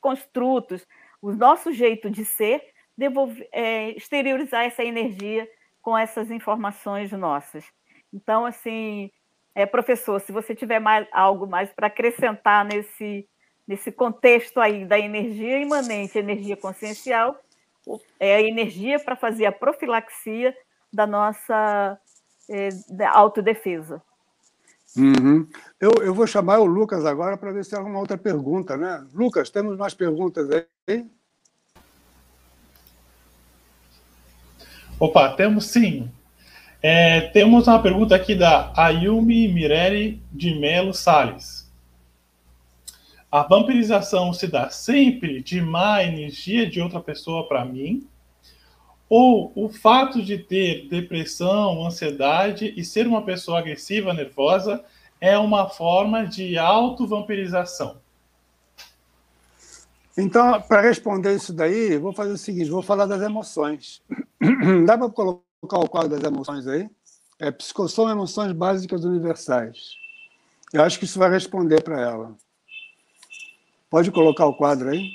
construtos, o nosso jeito de ser, devolver, é, exteriorizar essa energia com essas informações nossas. Então, assim, é, professor, se você tiver mais, algo mais para acrescentar nesse, nesse contexto aí da energia imanente, energia consciencial, é a energia para fazer a profilaxia da nossa é, autodefesa. Uhum. Eu, eu vou chamar o Lucas agora para ver se há uma outra pergunta, né? Lucas, temos mais perguntas aí? Opa, temos sim. É, temos uma pergunta aqui da Ayumi Mirelli de Melo Sales. A vampirização se dá sempre de má energia de outra pessoa para mim? Ou o fato de ter depressão, ansiedade e ser uma pessoa agressiva, nervosa, é uma forma de autovampirização? Então, para responder isso daí, vou fazer o seguinte: vou falar das emoções. Dá para colocar o quadro das emoções aí? É Psicossoma Emoções Básicas Universais. Eu acho que isso vai responder para ela. Pode colocar o quadro aí?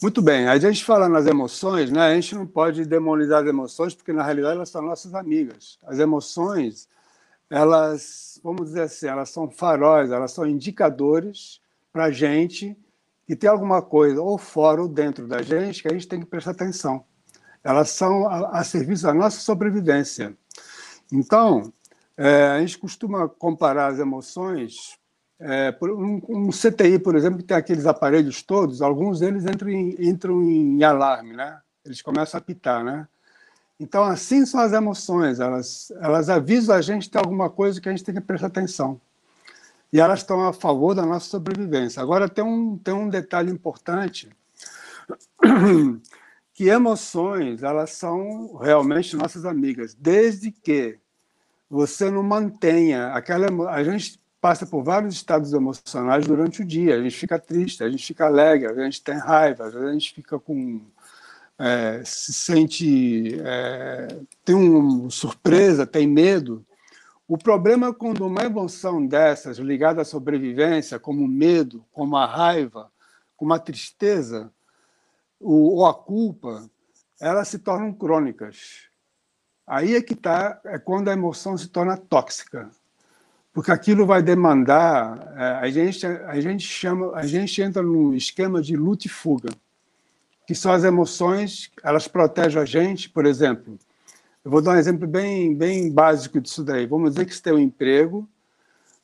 Muito bem, a gente fala nas emoções, né? a gente não pode demonizar as emoções, porque na realidade elas são nossas amigas. As emoções elas, vamos dizer assim, elas são faróis, elas são indicadores para a gente que tem alguma coisa ou fora ou dentro da gente que a gente tem que prestar atenção. Elas são a, a serviço da nossa sobrevivência. Então, é, a gente costuma comparar as emoções. É, um, um, CTI, por exemplo, que tem aqueles aparelhos todos, alguns deles entram em, entram em alarme, né? Eles começam a apitar, né? Então, assim são as emoções, elas, elas avisam a gente de alguma coisa que a gente tem que prestar atenção. E elas estão a favor da nossa sobrevivência. Agora, tem um, tem um detalhe importante, que emoções, elas são realmente nossas amigas, desde que você não mantenha aquela... A gente passa por vários estados emocionais durante o dia. A gente fica triste, a gente fica alegre, a gente tem raiva, a gente fica com é, se sente, é, tem uma surpresa, tem medo. O problema é quando uma emoção dessas ligada à sobrevivência, como o medo, como a raiva, como a tristeza ou a culpa, elas se tornam crônicas. Aí é que está, é quando a emoção se torna tóxica, porque aquilo vai demandar, é, a gente, a gente chama, a gente entra num esquema de luta e fuga que são as emoções, elas protegem a gente, por exemplo. Eu vou dar um exemplo bem, bem básico disso daí. Vamos dizer que você tem um emprego,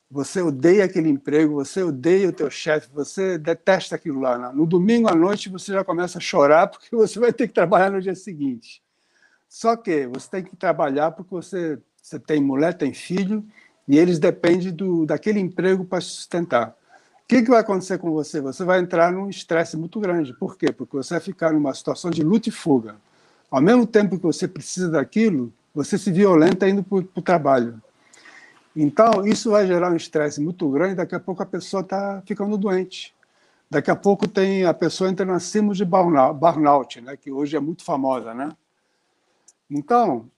você odeia aquele emprego, você odeia o teu chefe, você detesta aquilo lá. No domingo à noite você já começa a chorar porque você vai ter que trabalhar no dia seguinte. Só que você tem que trabalhar porque você, você tem mulher, tem filho, e eles dependem do, daquele emprego para sustentar. O que, que vai acontecer com você? Você vai entrar num estresse muito grande. Por quê? Porque você vai ficar numa situação de luta e fuga. Ao mesmo tempo que você precisa daquilo, você se violenta indo para o trabalho. Então, isso vai gerar um estresse muito grande. Daqui a pouco a pessoa está ficando doente. Daqui a pouco tem a pessoa entra na síndrome de burnout, né, que hoje é muito famosa. Né? Então,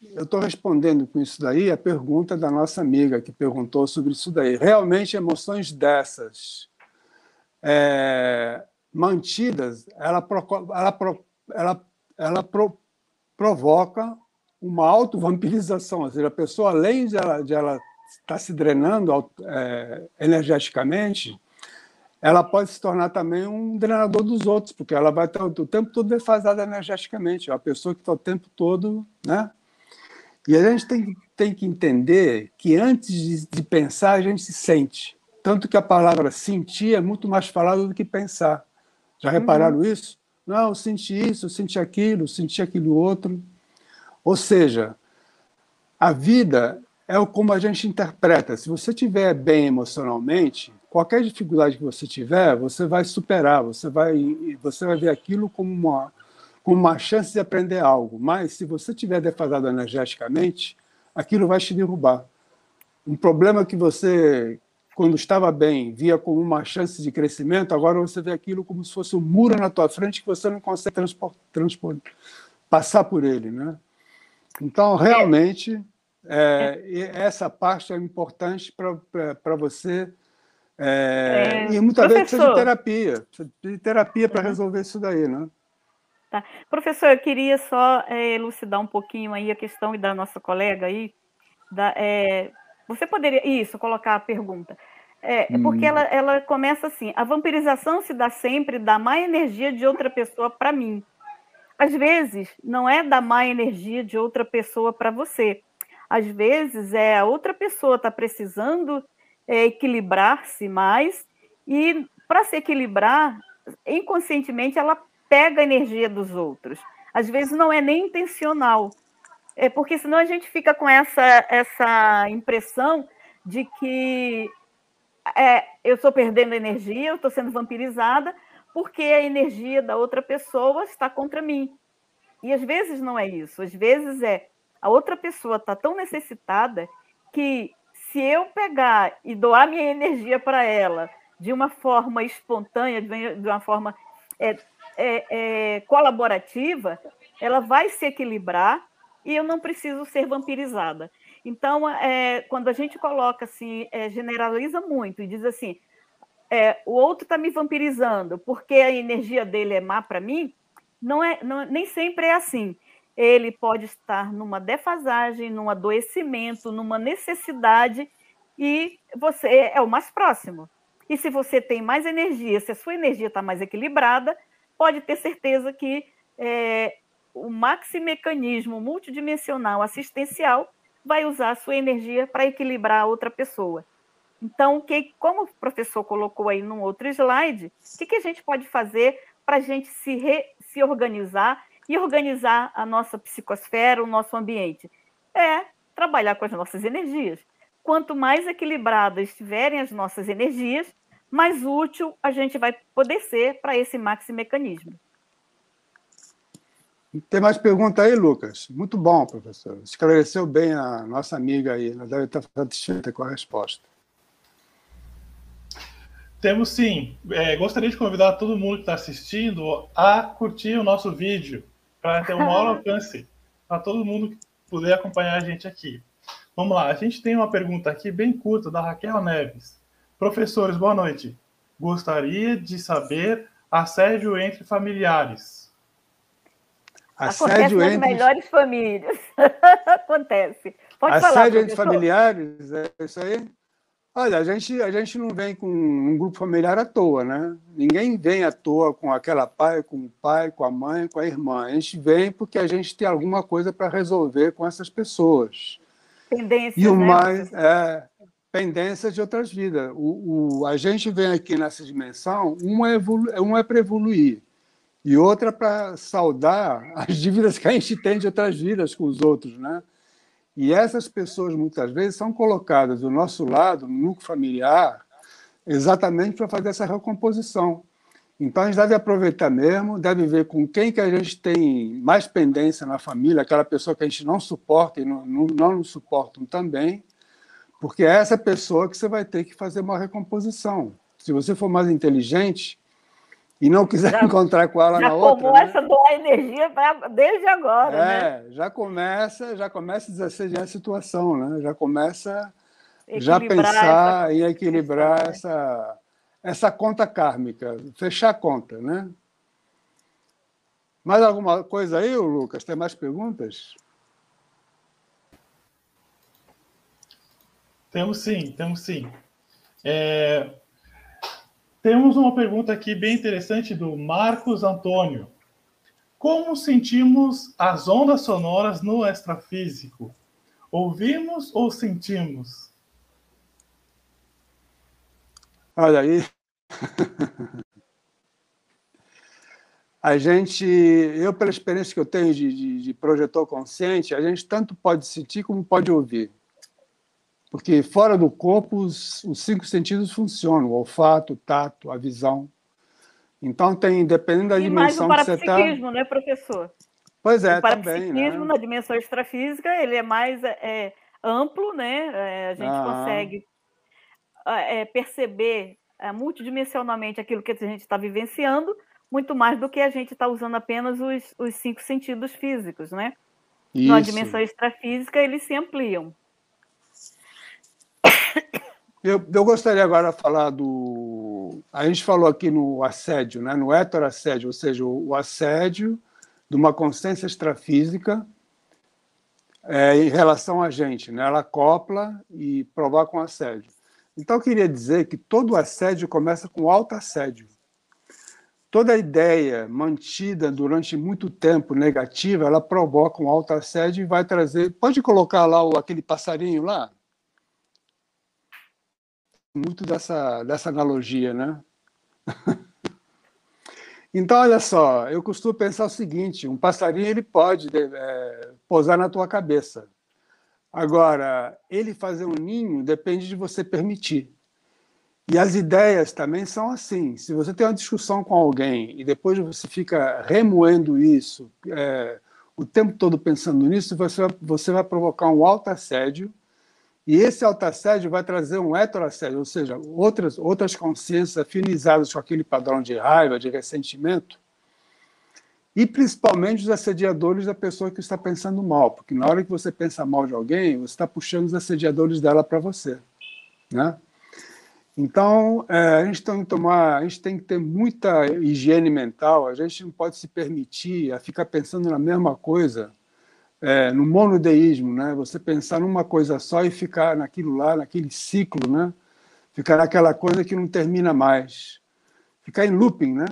eu estou respondendo com isso daí a pergunta da nossa amiga que perguntou sobre isso daí. Realmente, emoções dessas é, mantidas, ela, ela, ela, ela pro, provoca uma autovampirização, ou seja, a pessoa, além de ela, de ela estar tá se drenando é, energeticamente, ela pode se tornar também um drenador dos outros, porque ela vai estar o tempo todo defasada energeticamente. É uma pessoa que está o tempo todo né, e a gente tem, tem que entender que antes de, de, pensar, a gente se sente. Tanto que a palavra sentir é muito mais falada do que pensar. Já repararam uhum. isso? Não, eu senti isso, eu senti aquilo, eu senti aquilo outro. Ou seja, a vida é como a gente interpreta. Se você estiver bem emocionalmente, qualquer dificuldade que você tiver, você vai superar, você vai, você vai ver aquilo como uma, com uma chance de aprender algo. Mas, se você tiver defasado energeticamente, aquilo vai te derrubar. Um problema que você, quando estava bem, via como uma chance de crescimento, agora você vê aquilo como se fosse um muro na tua frente que você não consegue transpor, transpor, passar por ele. Né? Então, realmente, é, essa parte é importante para você. É, é, e muitas professor. vezes precisa de terapia, precisa de terapia para uhum. resolver isso daí, né? Tá. Professor, eu queria só é, elucidar um pouquinho aí a questão da nossa colega aí. Da, é, você poderia, isso, colocar a pergunta. É, hum. Porque ela, ela começa assim: a vampirização se dá sempre da má energia de outra pessoa para mim. Às vezes, não é da má energia de outra pessoa para você. Às vezes, é a outra pessoa está precisando é, equilibrar-se mais e, para se equilibrar, inconscientemente ela pega a energia dos outros. Às vezes não é nem intencional, é porque senão a gente fica com essa, essa impressão de que é, eu estou perdendo energia, eu estou sendo vampirizada, porque a energia da outra pessoa está contra mim. E às vezes não é isso, às vezes é a outra pessoa está tão necessitada que se eu pegar e doar minha energia para ela de uma forma espontânea, de uma forma é, é, é, colaborativa, ela vai se equilibrar e eu não preciso ser vampirizada. Então, é, quando a gente coloca assim, é, generaliza muito e diz assim, é, o outro está me vampirizando porque a energia dele é má para mim, não é, não, nem sempre é assim. ele pode estar numa defasagem, num adoecimento, numa necessidade, e você é o mais próximo. E se você tem mais energia, se a sua energia está mais equilibrada, pode ter certeza que é, o maximecanismo multidimensional assistencial vai usar a sua energia para equilibrar a outra pessoa. Então, que, como o professor colocou aí num outro slide, o que, que a gente pode fazer para a gente se, re, se organizar e organizar a nossa psicosfera, o nosso ambiente? É trabalhar com as nossas energias. Quanto mais equilibradas estiverem as nossas energias, mais útil a gente vai poder ser para esse maximecanismo. Tem mais pergunta aí, Lucas? Muito bom, professor. Esclareceu bem a nossa amiga aí. Ela deve estar satisfeita com a resposta. Temos sim. É, gostaria de convidar todo mundo que está assistindo a curtir o nosso vídeo para ter um maior alcance para todo mundo que puder acompanhar a gente aqui. Vamos lá, a gente tem uma pergunta aqui bem curta da Raquel Neves. Professores, boa noite. Gostaria de saber assédio entre familiares. Assédio Acontece entre... melhores famílias. Acontece. Pode Assédio falar, entre familiares, é isso aí? Olha, a gente, a gente não vem com um grupo familiar à toa, né? Ninguém vem à toa com aquela pai, com o pai, com a mãe, com a irmã. A gente vem porque a gente tem alguma coisa para resolver com essas pessoas. Pendências, e o né? mais é pendências de outras vidas. O, o, a gente vem aqui nessa dimensão, uma é, uma é para evoluir, e outra para saldar as dívidas que a gente tem de outras vidas com os outros, né? E essas pessoas muitas vezes são colocadas do nosso lado, no núcleo familiar, exatamente para fazer essa recomposição. Então a gente deve aproveitar mesmo, deve ver com quem que a gente tem mais pendência na família, aquela pessoa que a gente não suporta e não, não, não nos suportam também, porque é essa pessoa que você vai ter que fazer uma recomposição. Se você for mais inteligente, e não quiser já, encontrar com ela na outra. Já começa né? a doar energia pra, desde agora. É, né? já começa, já começa a exercer a situação, né? Já começa já pensar em equilibrar né? essa, essa conta kármica, fechar a conta, né? Mais alguma coisa aí, Lucas? Tem mais perguntas? Temos sim, temos sim. É, temos uma pergunta aqui bem interessante do Marcos Antônio. Como sentimos as ondas sonoras no extrafísico? Ouvimos ou sentimos? Olha aí. A gente, eu, pela experiência que eu tenho de, de, de projetor consciente, a gente tanto pode sentir como pode ouvir. Porque fora do corpo, os, os cinco sentidos funcionam: o olfato, o tato, a visão. Então, tem, dependendo da e dimensão que você está. O parapsiquismo, né, professor? Pois é, o também. Né? na dimensão extrafísica, ele é mais é, amplo, né? É, a gente ah. consegue é, perceber é, multidimensionalmente aquilo que a gente está vivenciando, muito mais do que a gente está usando apenas os, os cinco sentidos físicos, né? Isso. Na dimensão extrafísica, eles se ampliam. Eu, eu, gostaria agora de falar do. A gente falou aqui no assédio, né? no heterassédio, ou seja, o, assédio de uma consciência extrafísica é, em relação a gente. Né? Ela copla e provoca um assédio. Então, eu queria dizer que todo assédio começa com alto assédio. Toda ideia mantida durante muito tempo negativa, ela provoca um alto assédio e vai trazer. Pode colocar lá aquele passarinho lá? Muito dessa, dessa analogia, né? Então, olha só, eu costumo pensar o seguinte: um passarinho ele pode é, pousar na tua cabeça. Agora, ele fazer um ninho depende de você permitir. E as ideias também são assim. Se você tem uma discussão com alguém e depois você fica remoendo isso, é, o tempo todo pensando nisso, você você vai provocar um alto assédio e esse autoassédio vai trazer um heteroassédio, ou seja, outras, outras consciências afinizadas com aquele padrão de raiva, de ressentimento, e principalmente os assediadores da pessoa que está pensando mal, porque na hora que você pensa mal de alguém, você está puxando os assediadores dela para você. Né? Então, é, a, gente tem que tomar, a gente tem que ter muita higiene mental, a gente não pode se permitir a ficar pensando na mesma coisa é, no monodeísmo, né? Você pensar numa coisa só e ficar naquilo lá, naquele ciclo, né? Ficar naquela coisa que não termina mais. Ficar em looping, né?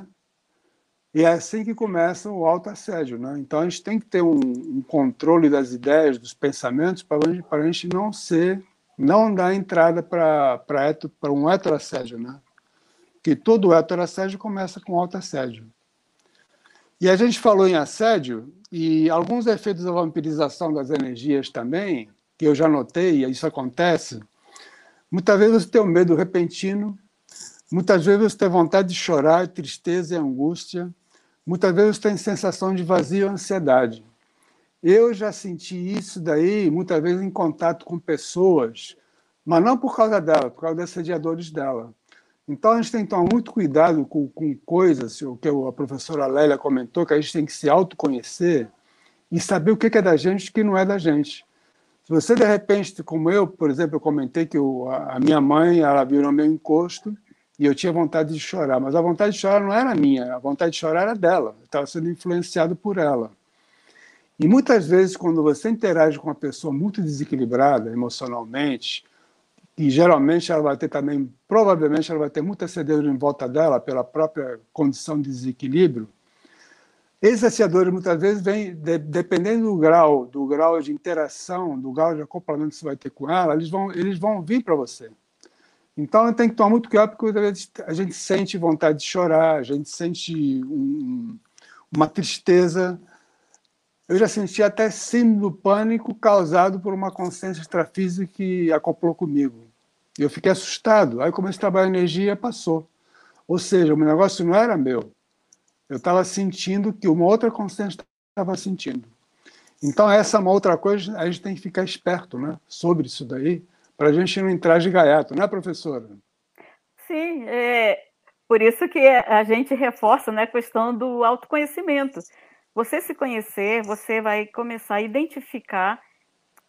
E é assim que começa o autoassédio, né? Então a gente tem que ter um, um controle das ideias, dos pensamentos, para a gente não ser, não dar entrada para um heteroassédio, né? Que todo heteroassédio começa com autoassédio. E a gente falou em assédio e alguns efeitos da vampirização das energias também, que eu já notei, e isso acontece. Muitas vezes você tem um medo repentino, muitas vezes você tem vontade de chorar, tristeza e angústia, muitas vezes você tem sensação de vazio e ansiedade. Eu já senti isso daí muitas vezes em contato com pessoas, mas não por causa dela, por causa dos assediadores dela. Então, a gente tem que tomar muito cuidado com, com coisas, o que a professora Lélia comentou, que a gente tem que se autoconhecer e saber o que é da gente e o que não é da gente. Se você, de repente, como eu, por exemplo, eu comentei que eu, a minha mãe ela virou meu encosto e eu tinha vontade de chorar, mas a vontade de chorar não era minha, a vontade de chorar era dela, eu estava sendo influenciado por ela. E muitas vezes, quando você interage com uma pessoa muito desequilibrada emocionalmente, e geralmente ela vai ter também, provavelmente ela vai ter muita cededora em volta dela pela própria condição de desequilíbrio. Esses saciadores muitas vezes vêm, de, dependendo do grau, do grau de interação, do grau de acoplamento que você vai ter com ela, eles vão, eles vão vir para você. Então tem que tomar muito cuidado porque a gente sente vontade de chorar, a gente sente um, uma tristeza. Eu já senti até síndrome do pânico causado por uma consciência extrafísica que acoplou comigo. Eu fiquei assustado. Aí comecei a trabalhar energia e passou. Ou seja, o meu negócio não era meu. Eu estava sentindo que uma outra consciência estava sentindo. Então, essa é uma outra coisa, a gente tem que ficar esperto né, sobre isso daí, para a gente não entrar de gaiato, não é, professora? Sim, é por isso que a gente reforça né, a questão do autoconhecimento. Você se conhecer, você vai começar a identificar,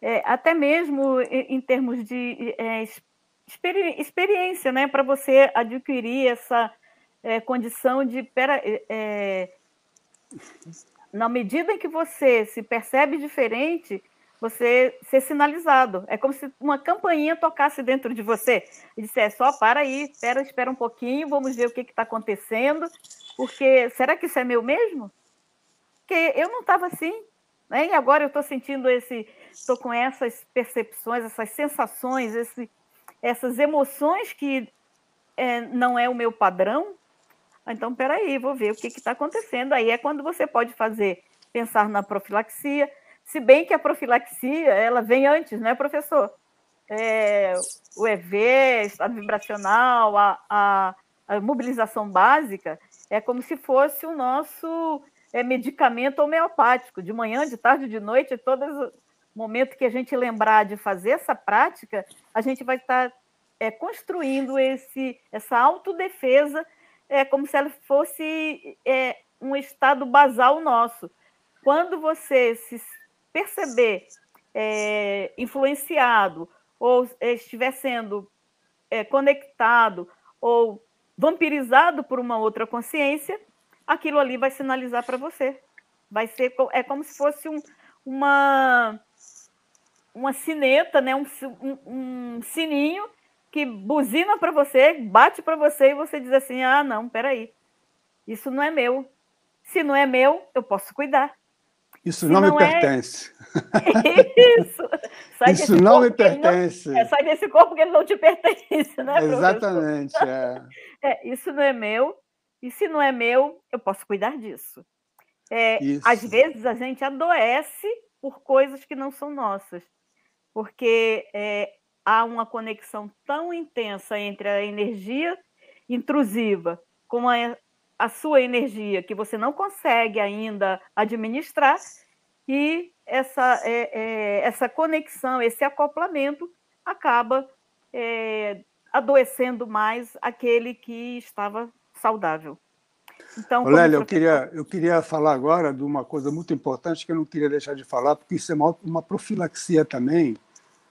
é, até mesmo em, em termos de é, experi experiência, né, para você adquirir essa é, condição de pera, é, na medida em que você se percebe diferente, você ser sinalizado. É como se uma campainha tocasse dentro de você e dissesse: só para aí, espera, espera um pouquinho, vamos ver o que está acontecendo, porque será que isso é meu mesmo? Porque eu não estava assim, né? e agora eu estou sentindo esse, estou com essas percepções, essas sensações, esse essas emoções que é, não é o meu padrão, então, peraí, vou ver o que está acontecendo. Aí é quando você pode fazer, pensar na profilaxia, se bem que a profilaxia, ela vem antes, né, professor? É, o EV, estado vibracional, a, a, a, mobilização básica, é como se fosse o nosso é, medicamento homeopático, de manhã, de tarde, de noite, todos momento que a gente lembrar de fazer essa prática, a gente vai estar é, construindo esse, essa autodefesa é, como se ela fosse é, um estado basal nosso. Quando você se perceber é, influenciado ou estiver sendo é, conectado ou vampirizado por uma outra consciência, aquilo ali vai sinalizar para você. Vai ser é como se fosse um, uma uma sineta, né, um, um, um sininho que buzina para você, bate para você e você diz assim: ah, não, peraí, isso não é meu. Se não é meu, eu posso cuidar. Isso não, não, me é... pertence. Isso. Sai Isso não me pertence. Não... É, sai desse corpo que ele não te pertence, né? Exatamente. É. é. isso não é meu. E se não é meu, eu posso cuidar disso. É, às vezes a gente adoece por coisas que não são nossas porque é, há uma conexão tão intensa entre a energia intrusiva com a, a sua energia que você não consegue ainda administrar e essa, é, é, essa conexão, esse acoplamento acaba adoecendo mais aquele que estava saudável. Então, Lélia, eu, queria, eu queria falar agora de uma coisa muito importante que eu não queria deixar de falar, porque isso é uma, uma profilaxia também,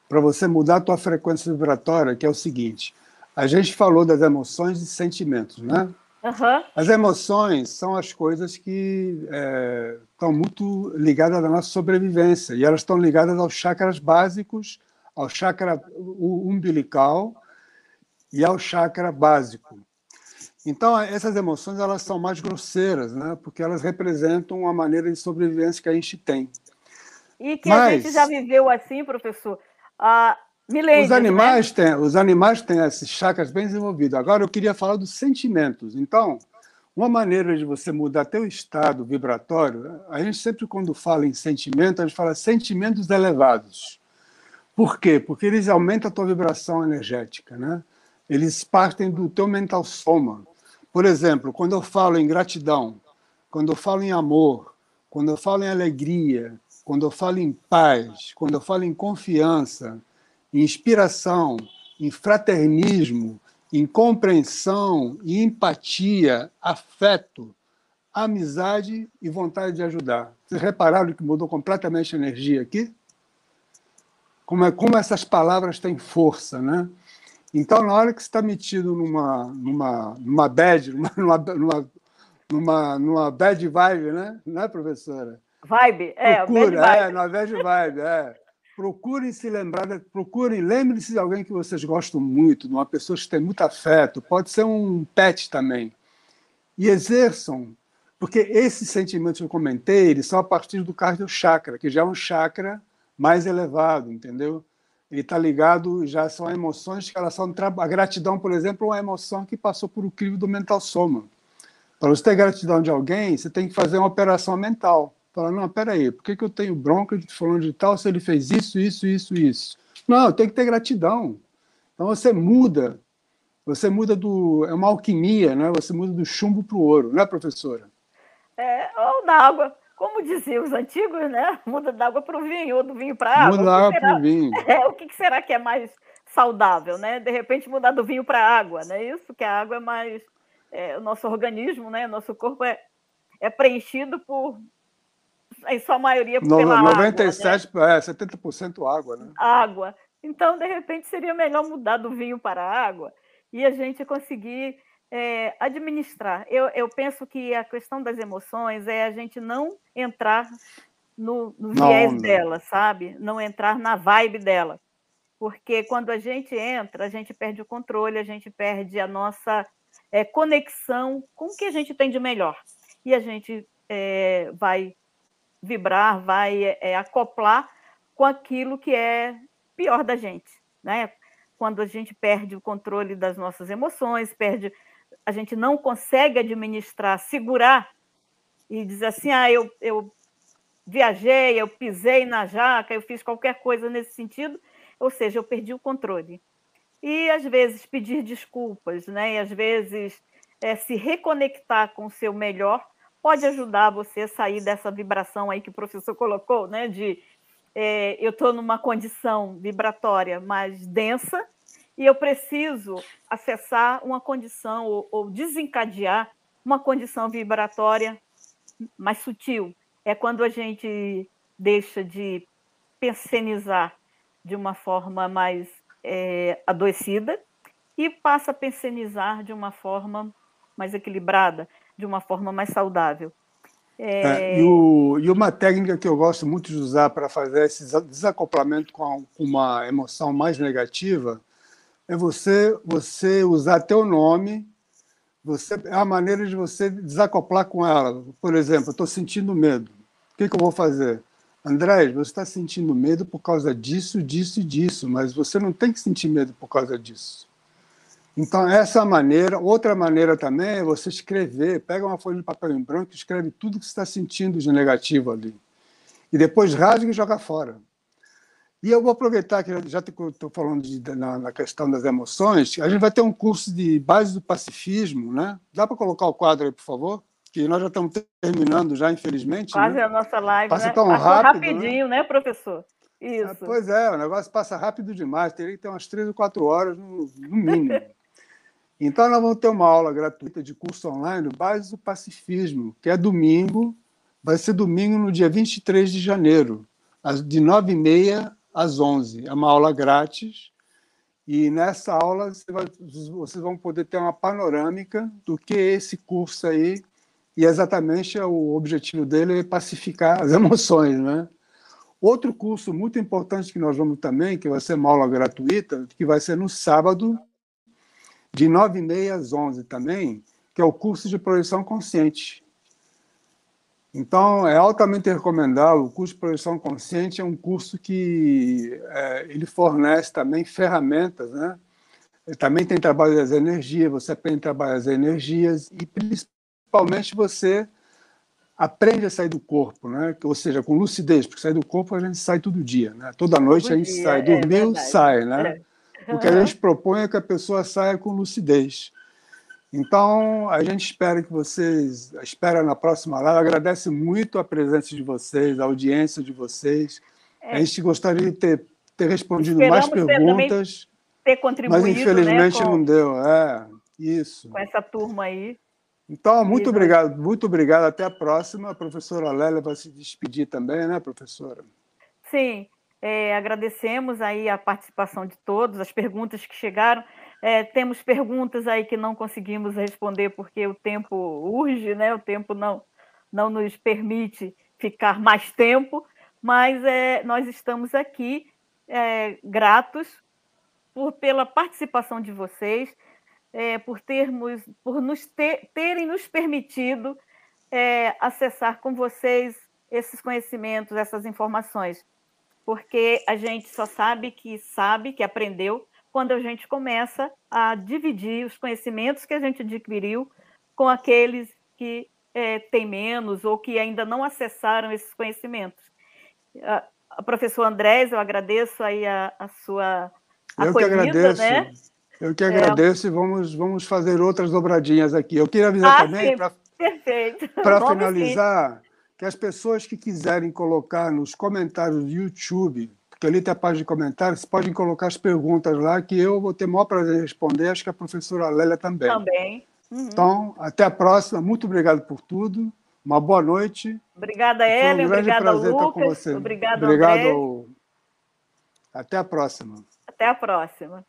para você mudar a tua frequência vibratória, que é o seguinte: a gente falou das emoções e sentimentos, né? Uhum. As emoções são as coisas que é, estão muito ligadas à nossa sobrevivência e elas estão ligadas aos chakras básicos, ao chakra umbilical e ao chakra básico. Então, essas emoções elas são mais grosseiras, né? porque elas representam uma maneira de sobrevivência que a gente tem. E que Mas, a gente já viveu assim, professor, há milênios. Os animais, né? têm, os animais têm esses chakras bem desenvolvidos. Agora, eu queria falar dos sentimentos. Então, uma maneira de você mudar teu estado vibratório, a gente sempre, quando fala em sentimento, a gente fala sentimentos elevados. Por quê? Porque eles aumentam a tua vibração energética, né? Eles partem do teu mental soma. Por exemplo, quando eu falo em gratidão, quando eu falo em amor, quando eu falo em alegria, quando eu falo em paz, quando eu falo em confiança, em inspiração, em fraternismo, em compreensão, em empatia, afeto, amizade e vontade de ajudar. Vocês repararam que mudou completamente a energia aqui? Como, é, como essas palavras têm força, né? Então, na hora que você está metido numa, numa, numa bad, numa, numa, numa, numa bad vibe, né? Não é, professora? Vibe, é, Procure, bad vibe. É, numa bad vibe, é. Procurem se lembrar, procurem, lembrem-se de alguém que vocês gostam muito, de uma pessoa que tem muito afeto, pode ser um pet também. E exerçam, porque esses sentimentos que eu comentei, eles são a partir do cardio chakra, que já é um chakra mais elevado, entendeu? Ele está ligado, já são emoções que elas são. A gratidão, por exemplo, é uma emoção que passou por o crivo do mental soma. Para você ter gratidão de alguém, você tem que fazer uma operação mental. Falar, não, peraí, por que, que eu tenho bronca de falando de tal se ele fez isso, isso, isso, isso? Não, tem que ter gratidão. Então você muda, você muda do. É uma alquimia, né? Você muda do chumbo para o ouro, não é, professora? É, ou da água como diziam os antigos, né? Muda da água para o vinho, ou do vinho para a água. Muda da água para o vinho. É, o que será que é mais saudável, né? De repente mudar do vinho para a água, né? Isso que a água é mais. É, o nosso organismo, né? Nosso corpo é, é preenchido por. Em sua maioria no, pela 97, água. Né? É, 70% água, né? Água. Então, de repente, seria melhor mudar do vinho para a água e a gente conseguir é, administrar. Eu, eu penso que a questão das emoções é a gente não entrar no, no viés não, dela, sabe? Não entrar na vibe dela. Porque quando a gente entra, a gente perde o controle, a gente perde a nossa é, conexão com o que a gente tem de melhor. E a gente é, vai vibrar, vai é, acoplar com aquilo que é pior da gente. Né? Quando a gente perde o controle das nossas emoções, perde a gente não consegue administrar, segurar e dizer assim: ah, eu, eu viajei, eu pisei na jaca, eu fiz qualquer coisa nesse sentido, ou seja, eu perdi o controle. E às vezes pedir desculpas, né? E às vezes é, se reconectar com o seu melhor pode ajudar você a sair dessa vibração aí que o professor colocou, né? De é, eu estou numa condição vibratória mais densa e eu preciso acessar uma condição ou, ou desencadear uma condição vibratória mais sutil. É quando a gente deixa de pensenizar de uma forma mais é, adoecida e passa a pensenizar de uma forma mais equilibrada, de uma forma mais saudável. É... É, e, o, e, uma técnica que eu gosto muito de usar para fazer esse desacoplamento com uma emoção mais negativa é você você usar teu nome, você é a maneira de você desacoplar com ela. Por exemplo, estou sentindo medo. O que, que eu vou fazer? André, você está sentindo medo por causa disso, disso e disso, mas você não tem que sentir medo por causa disso. Então, essa maneira. Outra maneira também é você escrever. Pega uma folha de papel em branco escreve tudo que você está sentindo de negativo ali. E depois rasga e joga fora. E eu vou aproveitar que já estou falando de, na, na, questão das emoções, a gente vai ter um curso de base do pacifismo, né? Dá para colocar o quadro aí, por favor? Que nós já estamos terminando já, infelizmente. Quase né? a nossa live, passa né? tão Passou rápido, rapidinho, né, né professor? Isso. Ah, pois é, o negócio passa rápido demais, teria que ter umas três ou quatro horas no, no mínimo. então, nós vamos ter uma aula gratuita de curso online, Base do Pacifismo, que é domingo, vai ser domingo no dia 23 de janeiro, de 9h30 às 11. É uma aula grátis E nessa aula vocês vão poder ter uma panorâmica do que é esse curso aí, e exatamente o objetivo dele é pacificar as emoções, né? Outro curso muito importante que nós vamos também, que vai ser uma aula gratuita, que vai ser no sábado, de 9h30 às 11 também, que é o curso de projeção consciente. Então, é altamente recomendável. O curso de projeção consciente é um curso que é, ele fornece também ferramentas, né? Ele também tem trabalho das energias, você aprende a trabalhar as energias e, principalmente, você aprende a sair do corpo, né? Ou seja, com lucidez, porque sair do corpo a gente sai todo dia, né? Toda noite todo a gente dia, sai, é dormiu, é sai, né? É. O que a gente propõe é que a pessoa saia com lucidez. Então, a gente espera que vocês, espera na próxima live, agradece muito a presença de vocês, a audiência de vocês. É. A gente gostaria de ter, ter respondido Esperamos mais perguntas, ter, ter contribuído, mas infelizmente né, com, não deu. É, isso. Com essa turma aí. Então, muito obrigado, muito obrigado. Até a próxima. A professora Lélia vai se despedir também, né, professora? Sim, é, agradecemos aí a participação de todos, as perguntas que chegaram. É, temos perguntas aí que não conseguimos responder porque o tempo urge, né? O tempo não, não nos permite ficar mais tempo, mas é, nós estamos aqui é, gratos por, pela participação de vocês é, por termos, por nos ter, terem nos permitido é, acessar com vocês esses conhecimentos, essas informações, porque a gente só sabe que sabe, que aprendeu, quando a gente começa a dividir os conhecimentos que a gente adquiriu com aqueles que é, têm menos ou que ainda não acessaram esses conhecimentos. A, a professor Andrés, eu agradeço aí a, a sua eu acolhida, que agradeço. né? Eu que é. agradeço é... e vamos, vamos fazer outras dobradinhas aqui. Eu queria avisar ah, também, para finalizar, sim. que as pessoas que quiserem colocar nos comentários do YouTube, porque ali tem a página de comentários, podem colocar as perguntas lá, que eu vou ter o maior prazer em responder, acho que a professora Lélia também. Também. Uhum. Então, até a próxima. Muito obrigado por tudo. Uma boa noite. Obrigada, Ellen. Um obrigada, Lucas. Obrigado, Obrigado. André. Até a próxima. Até a próxima.